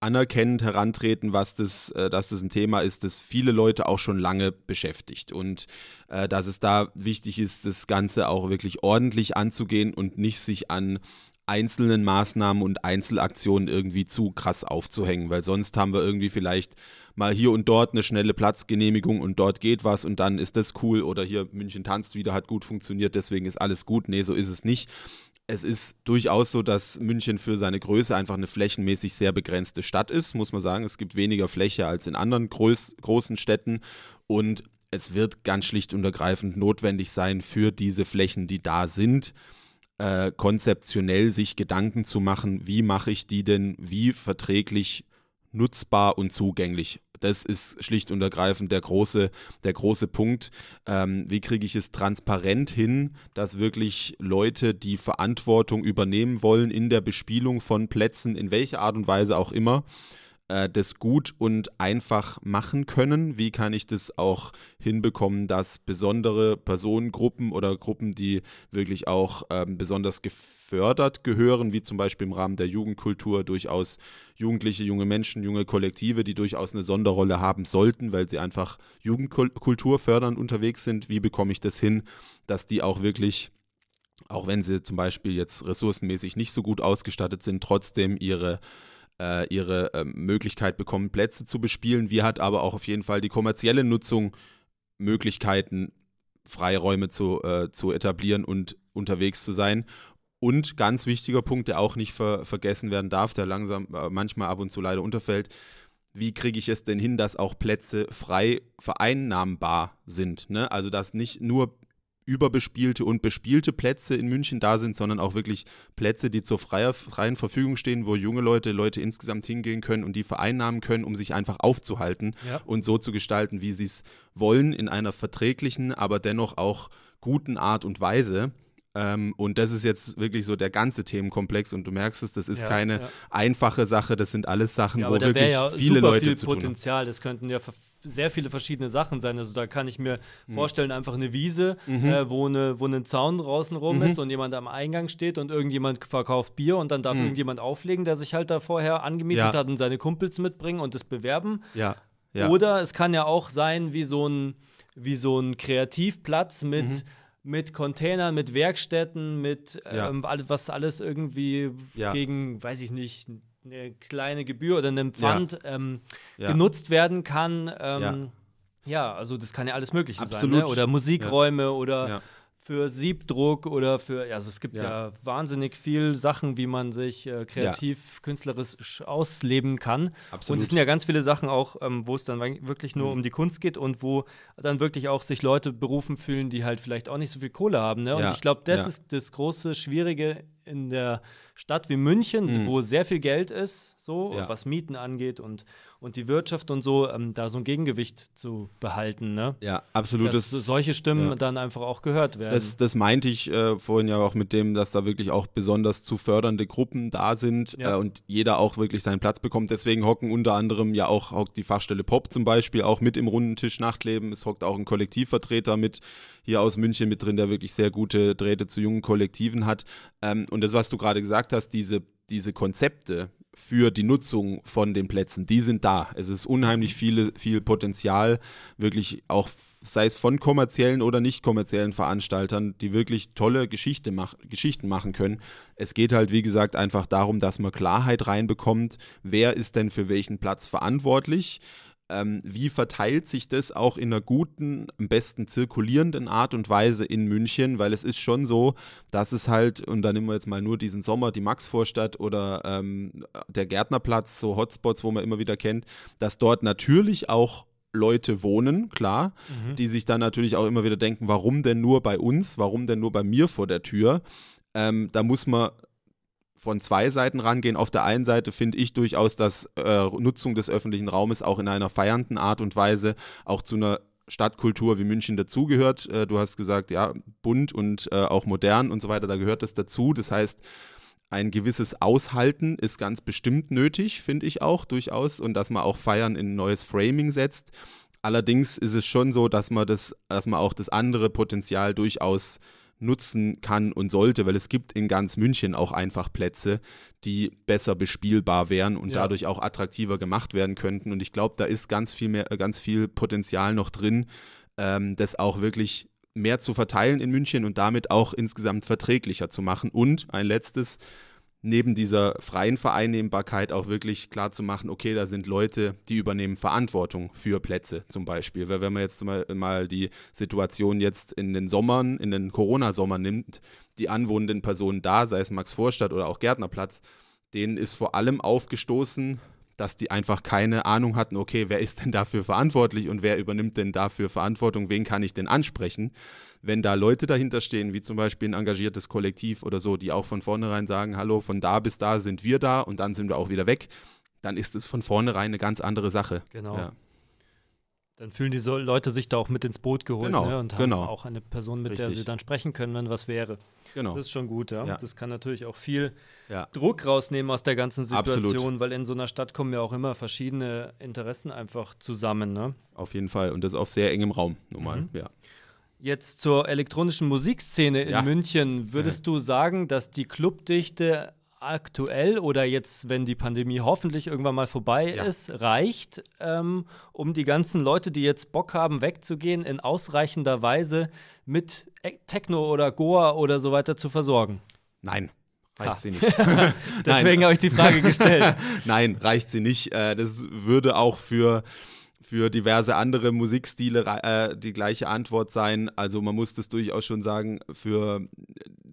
anerkennend herantreten, was das, äh, dass das ein Thema ist, das viele Leute auch schon lange beschäftigt und äh, dass es da wichtig ist, das Ganze auch wirklich ordentlich anzugehen und nicht sich an einzelnen Maßnahmen und Einzelaktionen irgendwie zu krass aufzuhängen, weil sonst haben wir irgendwie vielleicht mal hier und dort eine schnelle Platzgenehmigung und dort geht was und dann ist das cool oder hier München tanzt wieder, hat gut funktioniert, deswegen ist alles gut. Nee, so ist es nicht. Es ist durchaus so, dass München für seine Größe einfach eine flächenmäßig sehr begrenzte Stadt ist, muss man sagen. Es gibt weniger Fläche als in anderen groß, großen Städten und es wird ganz schlicht und ergreifend notwendig sein, für diese Flächen, die da sind, äh, konzeptionell sich Gedanken zu machen, wie mache ich die denn wie verträglich nutzbar und zugänglich. Das ist schlicht und ergreifend der große, der große Punkt. Ähm, wie kriege ich es transparent hin, dass wirklich Leute, die Verantwortung übernehmen wollen in der Bespielung von Plätzen, in welcher Art und Weise auch immer, äh, das gut und einfach machen können? Wie kann ich das auch hinbekommen, dass besondere Personengruppen oder Gruppen, die wirklich auch ähm, besonders gefördert gehören, wie zum Beispiel im Rahmen der Jugendkultur durchaus Jugendliche, junge Menschen, junge Kollektive, die durchaus eine Sonderrolle haben sollten, weil sie einfach Jugendkultur fördern unterwegs sind. Wie bekomme ich das hin, dass die auch wirklich auch wenn sie zum Beispiel jetzt ressourcenmäßig nicht so gut ausgestattet sind, trotzdem ihre äh, ihre äh, Möglichkeit bekommen, Plätze zu bespielen. Wie hat aber auch auf jeden Fall die kommerzielle Nutzung Möglichkeiten, Freiräume zu, äh, zu etablieren und unterwegs zu sein. Und ganz wichtiger Punkt, der auch nicht ver vergessen werden darf, der langsam äh, manchmal ab und zu leider unterfällt, wie kriege ich es denn hin, dass auch Plätze frei vereinnahmbar sind? Ne? Also dass nicht nur überbespielte und bespielte Plätze in München da sind, sondern auch wirklich Plätze, die zur freier, freien Verfügung stehen, wo junge Leute, Leute insgesamt hingehen können und die vereinnahmen können, um sich einfach aufzuhalten ja. und so zu gestalten, wie sie es wollen, in einer verträglichen, aber dennoch auch guten Art und Weise. Ähm, und das ist jetzt wirklich so der ganze Themenkomplex und du merkst es, das ist ja, keine ja. einfache Sache, das sind alles Sachen, wo wirklich viele Leute viel zu Potenzial. tun haben. Das könnten ja sehr viele verschiedene Sachen sein. Also da kann ich mir mhm. vorstellen, einfach eine Wiese, mhm. äh, wo, eine, wo ein Zaun draußen rum mhm. ist und jemand am Eingang steht und irgendjemand verkauft Bier und dann darf mhm. irgendjemand auflegen, der sich halt da vorher angemietet hat und seine Kumpels mitbringen und das bewerben. Ja. Oder es kann ja auch sein wie so ein, wie so ein Kreativplatz mit mhm mit Containern, mit Werkstätten, mit ja. ähm, was alles irgendwie ja. gegen, weiß ich nicht, eine kleine Gebühr oder einen Pfand ja. Ähm, genutzt werden kann. Ähm, ja. also das kann ja alles Mögliche Absolut. sein. Ne? Oder Musikräume oder für Siebdruck oder für, also es gibt ja, ja wahnsinnig viel Sachen, wie man sich äh, kreativ, ja. künstlerisch ausleben kann. Absolut. Und es sind ja ganz viele Sachen auch, ähm, wo es dann wirklich nur mhm. um die Kunst geht und wo dann wirklich auch sich Leute berufen fühlen, die halt vielleicht auch nicht so viel Kohle haben. Ne? Und ja. ich glaube, das ist das große Schwierige in der Stadt wie München, mhm. wo sehr viel Geld ist, so, was Mieten angeht und und die Wirtschaft und so, ähm, da so ein Gegengewicht zu behalten. Ne? Ja, absolut. Dass das, solche Stimmen ja. dann einfach auch gehört werden. Das, das meinte ich äh, vorhin ja auch mit dem, dass da wirklich auch besonders zu fördernde Gruppen da sind ja. äh, und jeder auch wirklich seinen Platz bekommt. Deswegen hocken unter anderem ja auch hockt die Fachstelle Pop zum Beispiel auch mit im runden Tisch Nachtleben. Es hockt auch ein Kollektivvertreter mit hier aus München mit drin, der wirklich sehr gute Drähte zu jungen Kollektiven hat. Ähm, und das, was du gerade gesagt hast, diese diese Konzepte, für die Nutzung von den Plätzen, die sind da. Es ist unheimlich viele, viel Potenzial, wirklich auch, sei es von kommerziellen oder nicht kommerziellen Veranstaltern, die wirklich tolle Geschichte mach, Geschichten machen können. Es geht halt, wie gesagt, einfach darum, dass man Klarheit reinbekommt, wer ist denn für welchen Platz verantwortlich ähm, wie verteilt sich das auch in einer guten, am besten zirkulierenden Art und Weise in München, weil es ist schon so, dass es halt, und da nehmen wir jetzt mal nur diesen Sommer, die Maxvorstadt oder ähm, der Gärtnerplatz, so Hotspots, wo man immer wieder kennt, dass dort natürlich auch Leute wohnen, klar, mhm. die sich dann natürlich auch immer wieder denken, warum denn nur bei uns, warum denn nur bei mir vor der Tür? Ähm, da muss man von zwei Seiten rangehen. Auf der einen Seite finde ich durchaus, dass äh, Nutzung des öffentlichen Raumes auch in einer feiernden Art und Weise auch zu einer Stadtkultur wie München dazugehört. Äh, du hast gesagt, ja, bunt und äh, auch modern und so weiter, da gehört das dazu. Das heißt, ein gewisses Aushalten ist ganz bestimmt nötig, finde ich auch durchaus, und dass man auch Feiern in ein neues Framing setzt. Allerdings ist es schon so, dass man das, dass man auch das andere Potenzial durchaus nutzen kann und sollte, weil es gibt in ganz München auch einfach Plätze, die besser bespielbar wären und ja. dadurch auch attraktiver gemacht werden könnten. Und ich glaube, da ist ganz viel mehr, ganz viel Potenzial noch drin, ähm, das auch wirklich mehr zu verteilen in München und damit auch insgesamt verträglicher zu machen. Und ein letztes, neben dieser freien Vereinnehmbarkeit auch wirklich klar zu machen, okay, da sind Leute, die übernehmen Verantwortung für Plätze zum Beispiel. Weil wenn man jetzt mal, die Situation jetzt in den Sommern, in den Corona-Sommer nimmt, die anwohnenden Personen da, sei es Max Vorstadt oder auch Gärtnerplatz, denen ist vor allem aufgestoßen, dass die einfach keine Ahnung hatten, okay, wer ist denn dafür verantwortlich und wer übernimmt denn dafür Verantwortung, wen kann ich denn ansprechen? Wenn da Leute dahinter stehen, wie zum Beispiel ein engagiertes Kollektiv oder so, die auch von vornherein sagen, hallo, von da bis da sind wir da und dann sind wir auch wieder weg, dann ist es von vornherein eine ganz andere Sache. Genau. Ja. Dann fühlen die so Leute sich da auch mit ins Boot geholt Genau, ne? und haben genau. auch eine Person, mit der Richtig. sie dann sprechen können, wenn was wäre. Genau. Das ist schon gut, ja. Ja. Das kann natürlich auch viel Ja. Druck rausnehmen aus der ganzen Situation, Absolut. weil in so einer Stadt kommen ja auch immer verschiedene Interessen einfach zusammen. Ne? Auf jeden Fall. Und das auf sehr engem Raum, nun mal. Mhm. Ja. Jetzt zur elektronischen Musikszene in Ja. München. Würdest du sagen, dass die Clubdichte aktuell oder jetzt, wenn die Pandemie hoffentlich irgendwann mal vorbei Ja. ist, reicht, ähm, um die ganzen Leute, die jetzt Bock haben, wegzugehen, in ausreichender Weise mit E- Techno oder Goa oder so weiter zu versorgen? Nein, reicht Ha. sie nicht. Deswegen habe ich die Frage gestellt. Nein, reicht sie nicht. Äh, Das würde auch für, für diverse andere Musikstile äh, die gleiche Antwort sein. Also man muss das durchaus schon sagen, für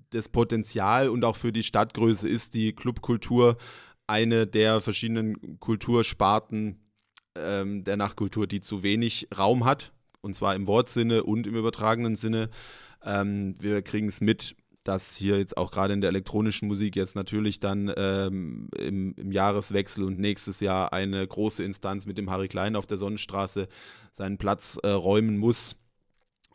das Potenzial und auch für die Stadtgröße ist die Clubkultur eine der verschiedenen Kultursparten ähm, der Nachtkultur, die zu wenig Raum hat. Und zwar im Wortsinne und im übertragenen Sinne. Ähm, wir kriegen es mit, dass hier jetzt auch gerade in der elektronischen Musik jetzt natürlich dann ähm, im, im Jahreswechsel und nächstes Jahr eine große Instanz mit dem Harry Klein auf der Sonnenstraße seinen Platz äh, räumen muss.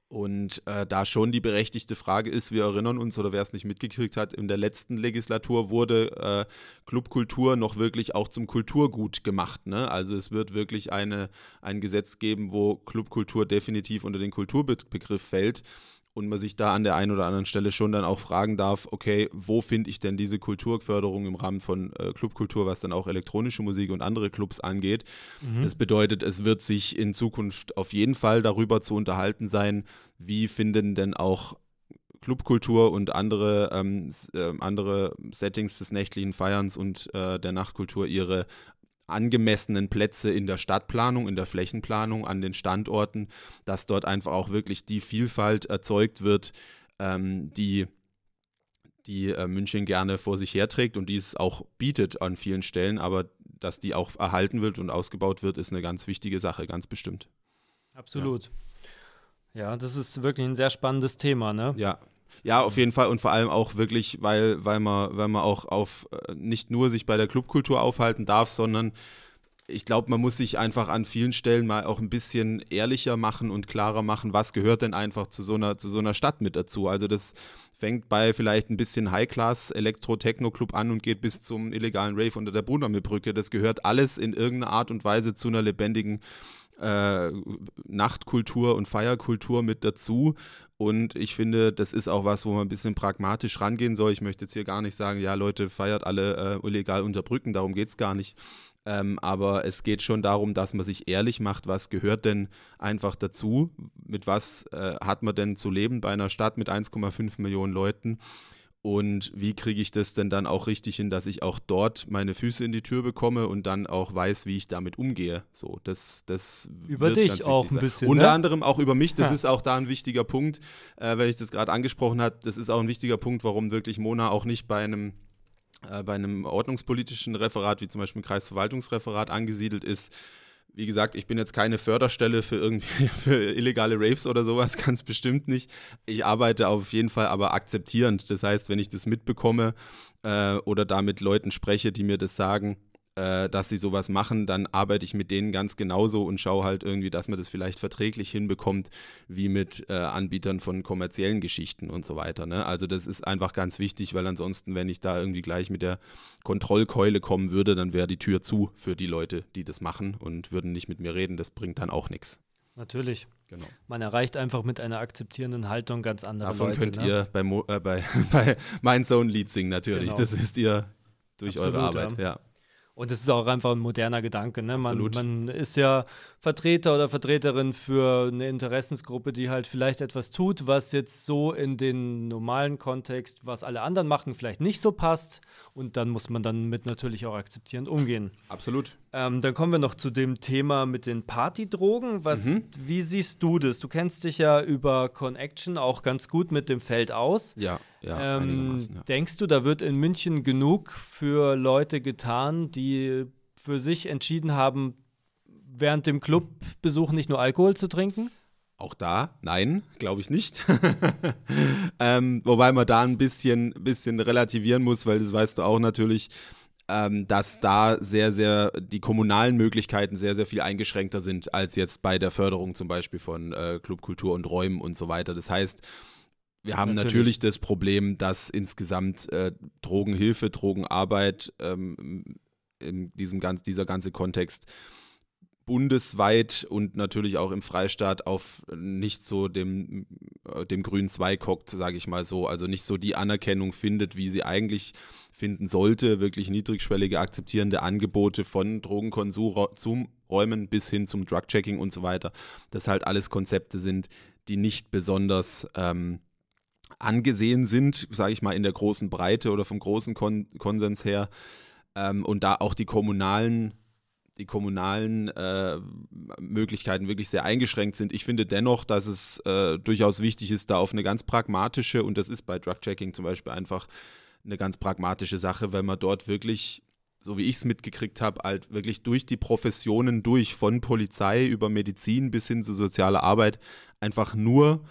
Und äh, da schon die berechtigte Frage ist, wir erinnern uns, oder wer es nicht mitgekriegt hat, in der letzten Legislatur wurde äh, Clubkultur noch wirklich auch zum Kulturgut gemacht. Ne? Also es wird wirklich eine, ein Gesetz geben, wo Clubkultur definitiv unter den Kulturbegriff fällt und man sich da an der einen oder anderen Stelle schon dann auch fragen darf, okay, wo finde ich denn diese Kulturförderung im Rahmen von äh, Clubkultur, was dann auch elektronische Musik und andere Clubs angeht. Das bedeutet, es wird sich in Zukunft auf jeden Fall darüber zu unterhalten sein, wie finden denn auch Clubkultur und andere, ähm, äh, andere Settings des nächtlichen Feierns und äh, der Nachtkultur ihre angemessenen Plätze in der Stadtplanung, in der Flächenplanung, an den Standorten, dass dort einfach auch wirklich die Vielfalt erzeugt wird, ähm, die, die äh, München gerne vor sich herträgt und die es auch bietet an vielen Stellen, aber dass die auch erhalten wird und ausgebaut wird, ist eine ganz wichtige Sache, ganz bestimmt. Absolut. Ja, das ist wirklich ein sehr spannendes Thema, ne? Ja. Ja, auf jeden Fall und vor allem auch wirklich, weil, weil man, weil man auch auf äh, nicht nur sich bei der Clubkultur aufhalten darf, sondern ich glaube, man muss sich einfach an vielen Stellen mal auch ein bisschen ehrlicher machen und klarer machen, was gehört denn einfach zu so einer, zu so einer Stadt mit dazu. Also das fängt bei vielleicht ein bisschen High-Class Elektro-Techno-Club an und geht bis zum illegalen Rave unter der Brunnermühlbrücke. Das gehört alles in irgendeiner Art und Weise zu einer lebendigen äh, Nachtkultur und Feierkultur mit dazu. Und ich finde, das ist auch was, wo man ein bisschen pragmatisch rangehen soll. Ich möchte jetzt hier gar nicht sagen, ja, Leute, feiert alle äh, illegal unter Brücken, darum geht es gar nicht. Ähm, aber es geht schon darum, dass man sich ehrlich macht, was gehört denn einfach dazu? Mit was äh, hat man denn zu leben bei einer Stadt mit 1,5 Millionen Leuten? Und wie kriege ich das denn dann auch richtig hin, dass ich auch dort meine Füße in die Tür bekomme und dann auch weiß, wie ich damit umgehe? So, das, das Über wird dich ganz auch ein sein. bisschen, Unter ne? anderem auch über mich. Das Ha. ist auch da ein wichtiger Punkt, äh, weil ich das gerade angesprochen habe. Das ist auch ein wichtiger Punkt, warum wirklich Mona auch nicht bei einem äh, bei einem ordnungspolitischen Referat, wie zum Beispiel ein Kreisverwaltungsreferat, angesiedelt ist. Wie gesagt, ich bin jetzt keine Förderstelle für irgendwie für illegale Raves oder sowas, ganz bestimmt nicht. Ich arbeite auf jeden Fall aber akzeptierend. Das heißt, wenn ich das mitbekomme äh, oder da mit Leuten spreche, die mir das sagen, äh, dass sie sowas machen, dann arbeite ich mit denen ganz genauso und schaue halt irgendwie, dass man das vielleicht verträglich hinbekommt, wie mit äh, Anbietern von kommerziellen Geschichten und so weiter. Ne? Also das ist einfach ganz wichtig, weil ansonsten, wenn ich da irgendwie gleich mit der Kontrollkeule kommen würde, dann wäre die Tür zu für die Leute, die das machen und würden nicht mit mir reden. Das bringt dann auch nichts. Natürlich. Genau. Man erreicht einfach mit einer akzeptierenden Haltung ganz andere Davon Leute. könnt ne? ihr bei, Mo äh, bei, bei Mein Sohn Lied singen natürlich. Genau. Das wisst ihr durch Absolut, eure Arbeit. ja. Ja. Und es ist auch einfach ein moderner Gedanke. Ne? Man, Absolut. man ist ja Vertreter oder Vertreterin für eine Interessensgruppe, die halt vielleicht etwas tut, was jetzt so in den normalen Kontext, was alle anderen machen, vielleicht nicht so passt. Und dann muss man dann mit natürlich auch akzeptierend umgehen. Absolut. Ähm, dann kommen wir noch zu dem Thema mit den Partydrogen. Was, Mhm. Wie siehst du das? Du kennst dich ja über Connection auch ganz gut mit dem Feld aus. Ja, ja, ähm. Ja. Denkst du, da wird in München genug für Leute getan, die für sich entschieden haben, während dem Clubbesuch nicht nur Alkohol zu trinken? Auch da, nein, glaube ich nicht. ähm, wobei man da ein bisschen, bisschen relativieren muss, weil das weißt du auch natürlich. Ähm, dass da sehr, sehr die kommunalen Möglichkeiten sehr, sehr viel eingeschränkter sind als jetzt bei der Förderung zum Beispiel von äh, Clubkultur und Räumen und so weiter. Das heißt, wir haben natürlich, natürlich das Problem, dass insgesamt äh, Drogenhilfe, Drogenarbeit ähm, in diesem ganz, dieser ganze Kontext bundesweit und natürlich auch im Freistaat auf nicht so dem, äh, dem grünen Zweig hockt, sage ich mal so. Also nicht so die Anerkennung findet, wie sie eigentlich finden sollte. Wirklich niedrigschwellige, akzeptierende Angebote von Drogenkonsumräumen bis hin zum Drug-Checking und so weiter. Das halt alles Konzepte sind, die nicht besonders ähm, angesehen sind, sage ich mal, in der großen Breite oder vom großen Kon Konsens her. Ähm, und da auch die kommunalen die kommunalen äh, Möglichkeiten wirklich sehr eingeschränkt sind. Ich finde dennoch, dass es äh, durchaus wichtig ist, da auf eine ganz pragmatische, und das ist bei Drug-Checking zum Beispiel einfach eine ganz pragmatische Sache, weil man dort wirklich, so wie ich es mitgekriegt habe, halt wirklich durch die Professionen durch, von Polizei über Medizin bis hin zu sozialer Arbeit, einfach nur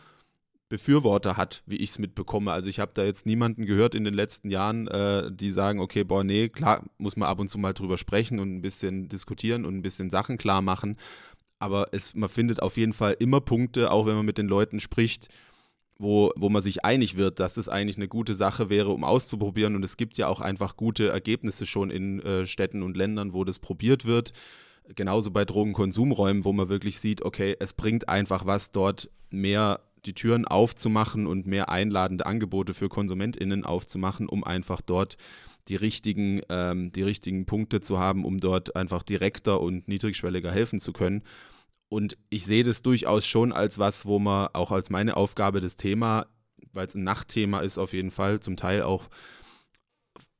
Befürworter hat, wie ich es mitbekomme. Also ich habe da jetzt niemanden gehört in den letzten Jahren, äh, die sagen, okay, boah, nee, klar, muss man ab und zu mal drüber sprechen und ein bisschen diskutieren und ein bisschen Sachen klar machen. Aber es, man findet auf jeden Fall immer Punkte, auch wenn man mit den Leuten spricht, wo, wo man sich einig wird, dass es eigentlich eine gute Sache wäre, um auszuprobieren. Und es gibt ja auch einfach gute Ergebnisse schon in äh, Städten und Ländern, wo das probiert wird. Genauso bei Drogenkonsumräumen, wo man wirklich sieht, okay, es bringt einfach was, dort mehr die Türen aufzumachen und mehr einladende Angebote für KonsumentInnen aufzumachen, um einfach dort die richtigen, ähm, die richtigen Punkte zu haben, um dort einfach direkter und niedrigschwelliger helfen zu können. Und ich sehe das durchaus schon als was, wo man auch als meine Aufgabe das Thema, weil es ein Nachtthema ist, auf jeden Fall zum Teil auch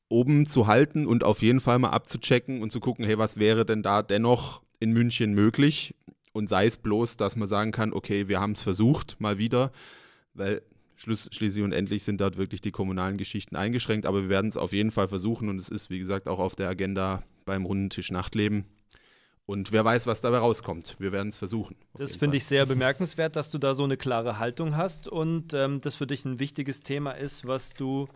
oben zu halten und auf jeden Fall mal abzuchecken und zu gucken, hey, was wäre denn da dennoch in München möglich? Und sei es bloß, dass man sagen kann, okay, wir haben es versucht, mal wieder, weil Schluss, schließlich und endlich sind dort wirklich die kommunalen Geschichten eingeschränkt, aber wir werden es auf jeden Fall versuchen und es ist, wie gesagt, auch auf der Agenda beim runden Tisch Nachtleben. Und wer weiß, was dabei rauskommt. Wir werden es versuchen. Das finde ich sehr bemerkenswert, dass du da so eine klare Haltung hast und ähm, das für dich ein wichtiges Thema ist, was du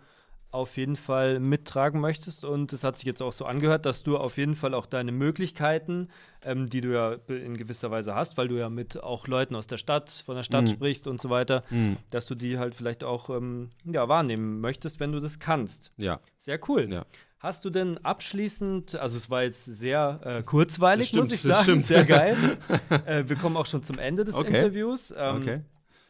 auf jeden Fall mittragen möchtest. Und es hat sich jetzt auch so angehört, dass du auf jeden Fall auch deine Möglichkeiten, ähm, die du ja in gewisser Weise hast, weil du ja mit auch Leuten aus der Stadt, von der Stadt mhm. sprichst und so weiter, mhm. dass du die halt vielleicht auch ähm, ja, wahrnehmen möchtest, wenn du das kannst. Ja. Sehr cool. Ja. Hast du denn abschließend, also es war jetzt sehr äh, kurzweilig, stimmt, muss ich sagen, stimmt. sehr geil. äh, wir kommen auch schon zum Ende des okay. Interviews. Ähm, okay.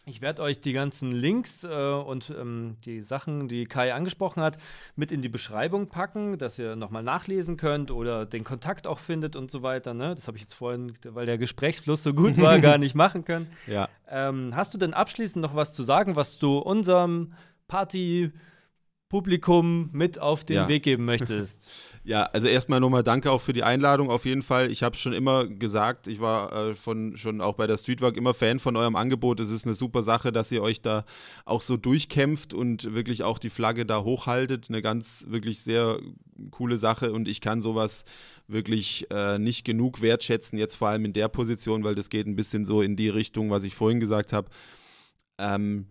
Ich werde euch die ganzen Links äh, und ähm, die Sachen, die Kai angesprochen hat, mit in die Beschreibung packen, dass ihr nochmal nachlesen könnt oder den Kontakt auch findet und so weiter. Ne? Das habe ich jetzt vorhin, weil der Gesprächsfluss so gut war, gar nicht machen können. Ja. Ähm, hast du denn abschließend noch was zu sagen, was du unserem Party- Publikum mit auf den ja. Weg geben möchtest. Ja, also erstmal nochmal danke auch für die Einladung auf jeden Fall. Ich habe schon immer gesagt, ich war äh, von, schon auch bei der Streetwork immer Fan von eurem Angebot. Es ist eine super Sache, dass ihr euch da auch so durchkämpft und wirklich auch die Flagge da hochhaltet. Eine ganz, wirklich sehr coole Sache und ich kann sowas wirklich äh, nicht genug wertschätzen, jetzt vor allem in der Position, weil das geht ein bisschen so in die Richtung, was ich vorhin gesagt habe. Ähm,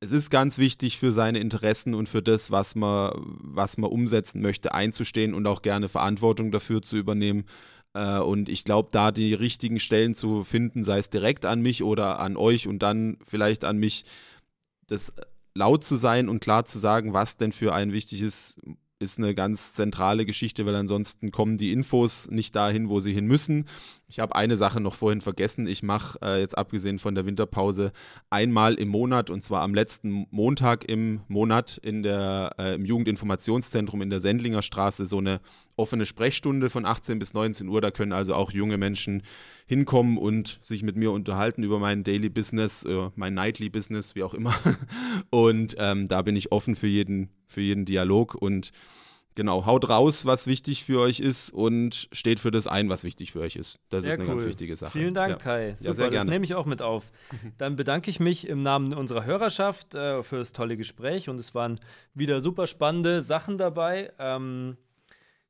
es ist ganz wichtig für seine Interessen und für das, was man, was man umsetzen möchte, einzustehen und auch gerne Verantwortung dafür zu übernehmen. Äh, und ich glaube, da die richtigen Stellen zu finden, sei es direkt an mich oder an euch und dann vielleicht an mich, das laut zu sein und klar zu sagen, was denn für ein wichtiges ist eine ganz zentrale Geschichte, weil ansonsten kommen die Infos nicht dahin, wo sie hin müssen. Ich habe eine Sache noch vorhin vergessen. Ich mache äh, jetzt abgesehen von der Winterpause einmal im Monat und zwar am letzten Montag im Monat in der, äh, im Jugendinformationszentrum in der Sendlinger Straße so eine offene Sprechstunde von 18 bis 19 Uhr. Da können also auch junge Menschen hinkommen und sich mit mir unterhalten über mein Daily Business, äh, mein Nightly Business, wie auch immer. Und ähm, da bin ich offen für jeden, für jeden Dialog und Genau, haut raus, was wichtig für euch ist und steht für das ein, was wichtig für euch ist. Das sehr ist eine cool. ganz wichtige Sache. Vielen Dank, ja. Kai. Super, ja, das nehme ich auch mit auf. Dann bedanke ich mich im Namen unserer Hörerschaft äh, für das tolle Gespräch und es waren wieder super spannende Sachen dabei. Ähm,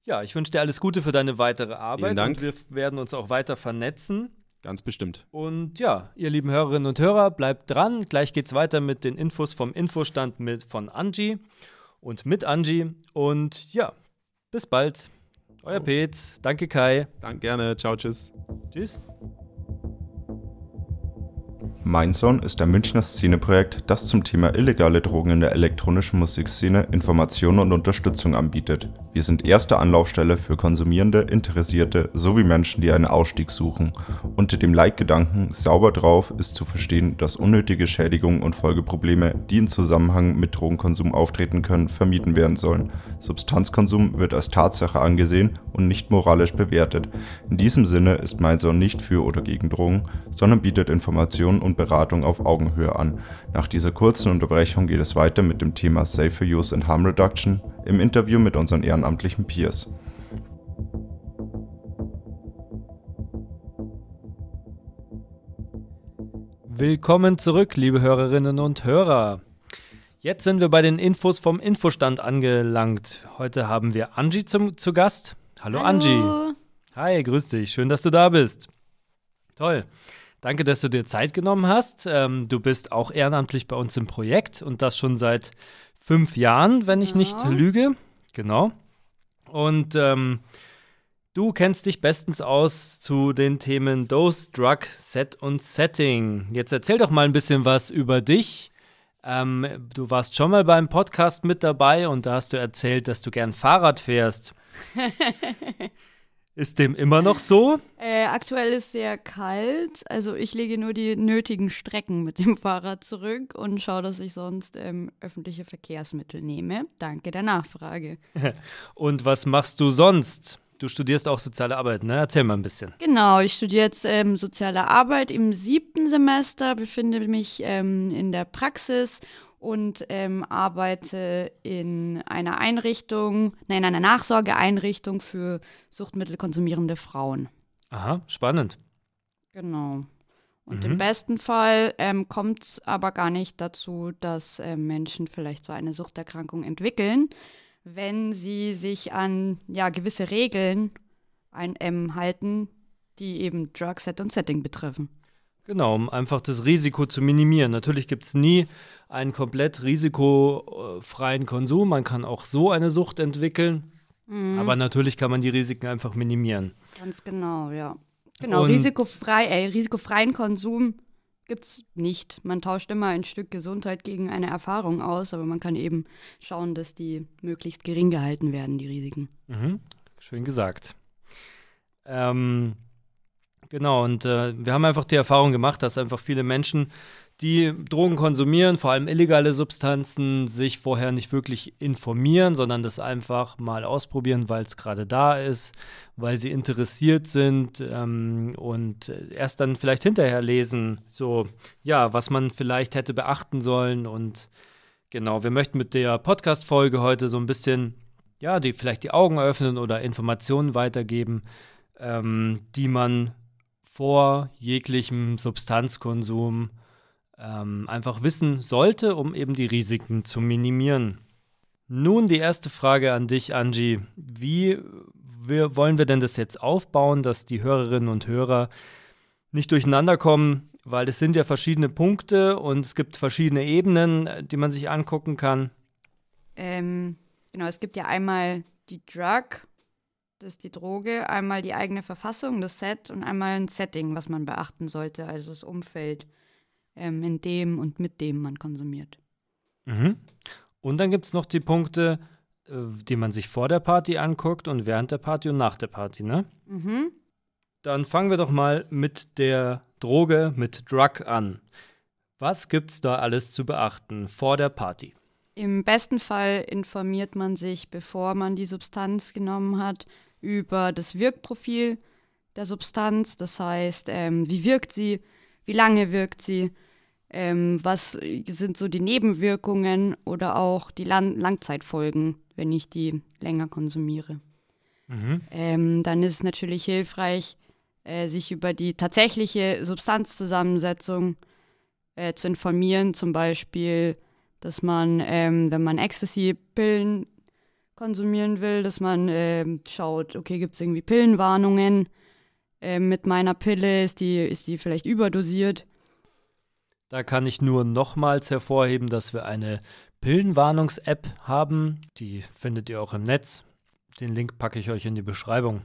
ja, ich wünsche dir alles Gute für deine weitere Arbeit Vielen Dank. und wir werden uns auch weiter vernetzen. Ganz bestimmt. Und ja, ihr lieben Hörerinnen und Hörer, bleibt dran. Gleich geht's weiter mit den Infos vom Infostand mit von Angie und mit Angie. Und ja, Bis bald. Euer Petz. Danke, Kai. Danke gerne. Ciao, tschüss. Tschüss. Mindzone ist ein Münchner Szeneprojekt, das zum Thema illegale Drogen in der elektronischen Musikszene Informationen und Unterstützung anbietet. Wir sind erste Anlaufstelle für Konsumierende, Interessierte sowie Menschen, die einen Ausstieg suchen. Unter dem Leitgedanken sauber drauf ist zu verstehen, dass unnötige Schädigungen und Folgeprobleme, die in Zusammenhang mit Drogenkonsum auftreten können, vermieden werden sollen. Substanzkonsum wird als Tatsache angesehen und nicht moralisch bewertet. In diesem Sinne ist Mindzone nicht für oder gegen Drogen, sondern bietet Informationen und Beratung auf Augenhöhe an. Nach dieser kurzen Unterbrechung geht es weiter mit dem Thema Safer Use and Harm Reduction im Interview mit unseren ehrenamtlichen Peers. Willkommen zurück, liebe Hörerinnen und Hörer. Jetzt sind wir bei den Infos vom Infostand angelangt. Heute haben wir Angie zum, zu Gast. Hallo, Hallo. Angie. Hi, grüß dich. Schön, dass du da bist. Toll. Danke, dass du dir Zeit genommen hast. Ähm, du bist auch ehrenamtlich bei uns im Projekt und das schon seit fünf Jahren, wenn ich nicht Genau. lüge. Genau. Und ähm, du kennst dich bestens aus zu den Themen Dose, Drug, Set und Setting. Jetzt erzähl doch mal ein bisschen was über dich. Ähm, du warst schon mal beim Podcast mit dabei und da hast du erzählt, dass du gern Fahrrad fährst. Ist dem immer noch so? Äh, aktuell ist sehr kalt, also ich lege nur die nötigen Strecken mit dem Fahrrad zurück und schaue, dass ich sonst ähm, öffentliche Verkehrsmittel nehme. Danke der Nachfrage. Und was machst du sonst? Du studierst auch soziale Arbeit, ne? Erzähl mal ein bisschen. Genau, ich studiere jetzt ähm, soziale Arbeit im siebten Semester, befinde mich ähm, in der Praxis und ähm, arbeite in einer Einrichtung, nein, in einer Nachsorgeeinrichtung für suchtmittelkonsumierende Frauen. Aha, spannend. Genau. Und Mhm. im besten Fall ähm, kommt es aber gar nicht dazu, dass ähm, Menschen vielleicht so eine Suchterkrankung entwickeln, wenn sie sich an ja, gewisse Regeln ein, ähm, halten, die eben Drug, Set und Setting betreffen. Genau, um einfach das Risiko zu minimieren. Natürlich gibt es nie einen komplett risikofreien Konsum. Man kann auch so eine Sucht entwickeln. Aber natürlich kann man die Risiken einfach minimieren. Ganz genau, ja. Genau, Und- risikofrei, äh, risikofreien Konsum gibt es nicht. Man tauscht immer ein Stück Gesundheit gegen eine Erfahrung aus, aber man kann eben schauen, dass die möglichst gering gehalten werden, die Risiken. Mhm. Schön gesagt. Ähm, genau, und äh, wir haben einfach die Erfahrung gemacht, dass einfach viele Menschen, die Drogen konsumieren, vor allem illegale Substanzen, sich vorher nicht wirklich informieren, sondern das einfach mal ausprobieren, weil es gerade da ist, weil sie interessiert sind ähm, und erst dann vielleicht hinterher lesen, so, ja, was man vielleicht hätte beachten sollen. Und genau, wir möchten mit der Podcast-Folge heute so ein bisschen ja, die vielleicht die Augen öffnen oder Informationen weitergeben, ähm, die man vor jeglichem Substanzkonsum ähm, einfach wissen sollte, um eben die Risiken zu minimieren. Nun die erste Frage an dich, Angie. Wie wir, wollen wir denn das jetzt aufbauen, dass die Hörerinnen und Hörer nicht durcheinander kommen? Weil es sind ja verschiedene Punkte und es gibt verschiedene Ebenen, die man sich angucken kann. Ähm, genau, es gibt ja einmal die Drug, das ist die Droge, einmal die eigene Verfassung, das Set und einmal ein Setting, was man beachten sollte, also das Umfeld, ähm, in dem und mit dem man konsumiert. Mhm. Und dann gibt es noch die Punkte, äh, die man sich vor der Party anguckt und während der Party und nach der Party, ne? Mhm. Dann fangen wir doch mal mit der Droge, mit Drug an. Was gibt's da alles zu beachten vor der Party? Im besten Fall informiert man sich, bevor man die Substanz genommen hat, über das Wirkprofil der Substanz. Das heißt, ähm, wie wirkt sie, wie lange wirkt sie, ähm, was sind so die Nebenwirkungen oder auch die Lan Langzeitfolgen, wenn ich die länger konsumiere. Mhm. Ähm, dann ist es natürlich hilfreich, äh, sich über die tatsächliche Substanzzusammensetzung äh, zu informieren. Zum Beispiel, dass man, ähm, wenn man Ecstasy-Pillen konsumieren will, dass man ähm, schaut, okay, gibt es irgendwie Pillenwarnungen ähm, mit meiner Pille? Ist die, ist die vielleicht überdosiert? Da kann ich nur nochmals hervorheben, dass wir eine Pillenwarnungs-App haben. Die findet ihr auch im Netz. Den Link packe ich euch in die Beschreibung.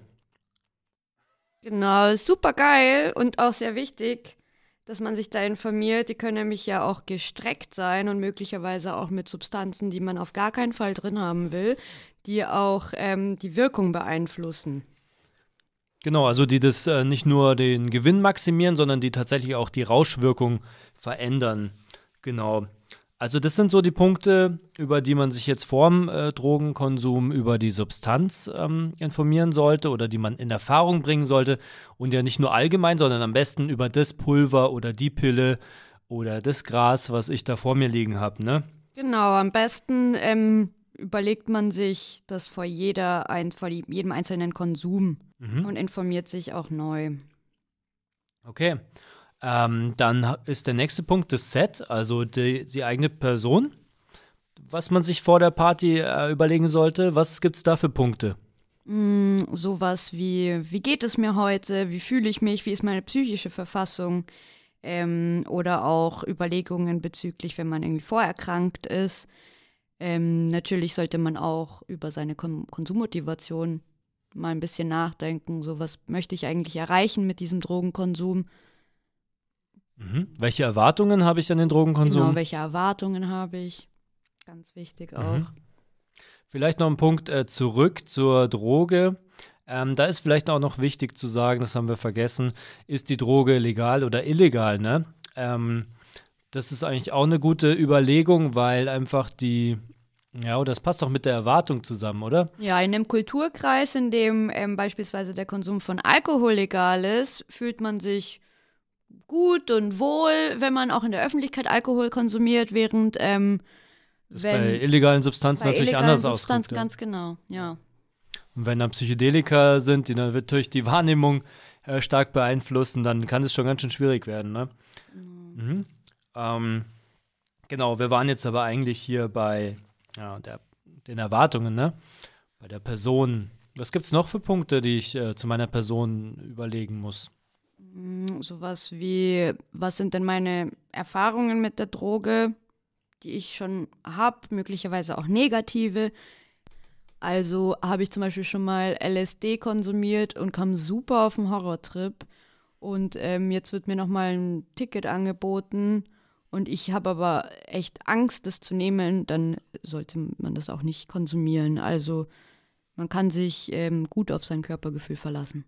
Genau, super geil und auch sehr wichtig, dass man sich da informiert. Die können nämlich ja auch gestreckt sein und möglicherweise auch mit Substanzen, die man auf gar keinen Fall drin haben will, die auch ähm, die Wirkung beeinflussen. Genau, also die das äh, nicht nur den Gewinn maximieren, sondern die tatsächlich auch die Rauschwirkung verändern. Genau. Also das sind so die Punkte, über die man sich jetzt vorm äh, Drogenkonsum über die Substanz ähm, informieren sollte oder die man in Erfahrung bringen sollte und ja nicht nur allgemein, sondern am besten über das Pulver oder die Pille oder das Gras, was ich da vor mir liegen habe, ne? Genau, am besten ähm, überlegt man sich das vor jeder ein, vor jedem einzelnen Konsum mhm. und informiert sich auch neu. Okay. Ähm, dann ist der nächste Punkt das Set, also die, die eigene Person, was man sich vor der Party äh, überlegen sollte. Was gibt es da für Punkte? Mm, sowas wie, wie geht es mir heute, wie fühle ich mich, wie ist meine psychische Verfassung ähm, oder auch Überlegungen bezüglich, wenn man irgendwie vorerkrankt ist. Ähm, natürlich sollte man auch über seine Kon Konsummotivation mal ein bisschen nachdenken. So, was möchte ich eigentlich erreichen mit diesem Drogenkonsum? Mhm. Welche Erwartungen habe ich an den Drogenkonsum? Genau, welche Erwartungen habe ich? Ganz wichtig mhm. auch. Mhm. Vielleicht noch ein Punkt äh, zurück zur Droge. Ähm, da ist vielleicht auch noch wichtig zu sagen, das haben wir vergessen, ist die Droge legal oder illegal, ne? Ähm, das ist eigentlich auch eine gute Überlegung, weil einfach die, ja, das passt doch mit der Erwartung zusammen, oder? Ja, in einem Kulturkreis, in dem ähm, beispielsweise der Konsum von Alkohol legal ist, fühlt man sich gut und wohl, wenn man auch in der Öffentlichkeit Alkohol konsumiert, während ähm, wenn, bei illegalen Substanzen bei natürlich illegalen anders Substanzen ausguckt, ganz genau, ja. Und wenn dann Psychedelika sind, die dann natürlich die Wahrnehmung äh, stark beeinflussen, dann kann es schon ganz schön schwierig werden, ne? Mhm. Mhm. Ähm, genau, wir waren jetzt aber eigentlich hier bei ja, der, den Erwartungen, ne? Bei der Person. Was gibt es noch für Punkte, die ich äh, zu meiner Person überlegen muss? Mm, sowas wie, was sind denn meine Erfahrungen mit der Droge, die ich schon habe, möglicherweise auch negative. Also habe ich zum Beispiel schon mal LSD konsumiert und kam super auf den Horrortrip. Und ähm, jetzt wird mir nochmal ein Ticket angeboten und ich habe aber echt Angst, das zu nehmen, dann sollte man das auch nicht konsumieren. Also man kann sich ähm, gut auf sein Körpergefühl verlassen.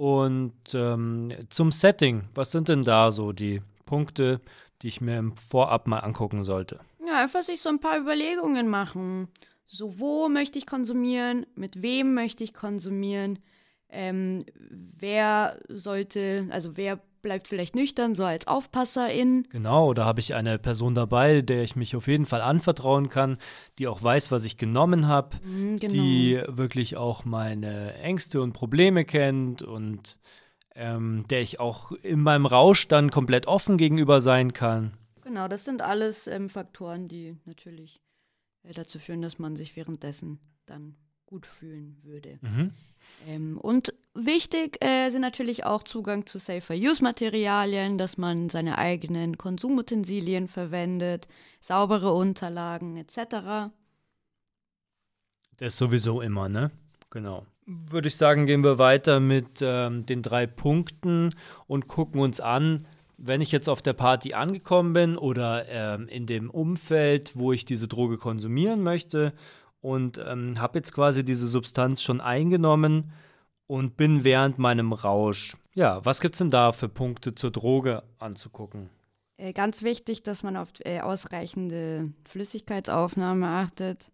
Und ähm, zum Setting, was sind denn da so die Punkte, die ich mir im Vorab mal angucken sollte? Ja, einfach sich so ein paar Überlegungen machen. So, wo möchte ich konsumieren? Mit wem möchte ich konsumieren? Ähm, wer sollte, also wer bleibt vielleicht nüchtern, so als Aufpasserin. Genau, da habe ich eine Person dabei, der ich mich auf jeden Fall anvertrauen kann, die auch weiß, was ich genommen habe, mhm, genau. die wirklich auch meine Ängste und Probleme kennt und ähm, der ich auch in meinem Rausch dann komplett offen gegenüber sein kann. Genau, das sind alles ähm, Faktoren, die natürlich äh, dazu führen, dass man sich währenddessen dann gut fühlen würde. Mhm. Ähm, und wichtig äh, sind natürlich auch Zugang zu Safer-Use-Materialien, dass man seine eigenen Konsumutensilien verwendet, saubere Unterlagen etc. Das sowieso immer, ne? Genau. Würde ich sagen, gehen wir weiter mit ähm, den drei Punkten und gucken uns an, wenn ich jetzt auf der Party angekommen bin oder ähm, in dem Umfeld, wo ich diese Droge konsumieren möchte und ähm, habe jetzt quasi diese Substanz schon eingenommen und bin während meinem Rausch. Ja, was gibt es denn da für Punkte zur Droge anzugucken? Äh, ganz wichtig, dass man auf äh, ausreichende Flüssigkeitsaufnahme achtet,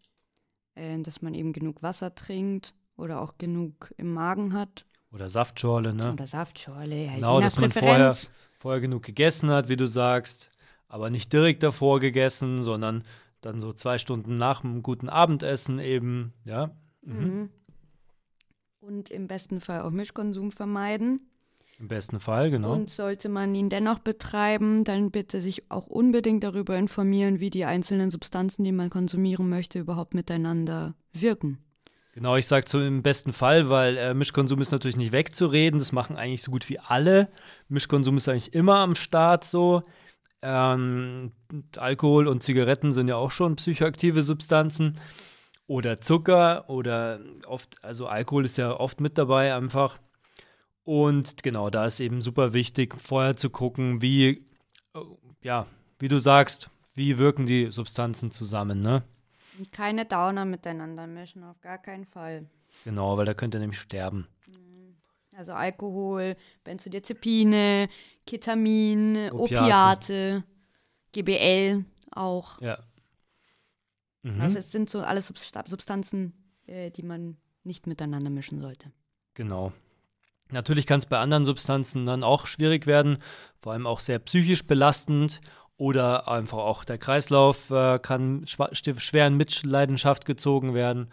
äh, dass man eben genug Wasser trinkt oder auch genug im Magen hat. Oder Saftschorle, ne? Oder Saftschorle, ja, genau, dass man vorher, vorher genug gegessen hat, wie du sagst, aber nicht direkt davor gegessen, sondern dann so zwei Stunden nach einem guten Abendessen eben, ja. Mhm. mhm. Und im besten Fall auch Mischkonsum vermeiden. Im besten Fall, genau. Und sollte man ihn dennoch betreiben, dann bitte sich auch unbedingt darüber informieren, wie die einzelnen Substanzen, die man konsumieren möchte, überhaupt miteinander wirken. Genau, ich sage so im besten Fall, weil äh, Mischkonsum ist natürlich nicht wegzureden. Das machen eigentlich so gut wie alle. Mischkonsum ist eigentlich immer am Start so. Ähm, Alkohol und Zigaretten sind ja auch schon psychoaktive Substanzen. oder Zucker oder oft, also Alkohol ist ja oft mit dabei einfach. Und genau, da ist eben super wichtig, vorher zu gucken, wie, ja, wie du sagst, wie wirken die Substanzen zusammen, ne? Keine Downer miteinander mischen, auf gar keinen Fall. Genau, weil da könnt ihr nämlich sterben. Also Alkohol, Benzodiazepine, Ketamin, Opiate, Opiate GBL auch. Ja. Mhm. Also es sind so alles Substanzen, äh, die man nicht miteinander mischen sollte. Genau. Natürlich kann es bei anderen Substanzen dann auch schwierig werden, vor allem auch sehr psychisch belastend oder einfach auch der Kreislauf äh, kann schwer in Mitleidenschaft gezogen werden.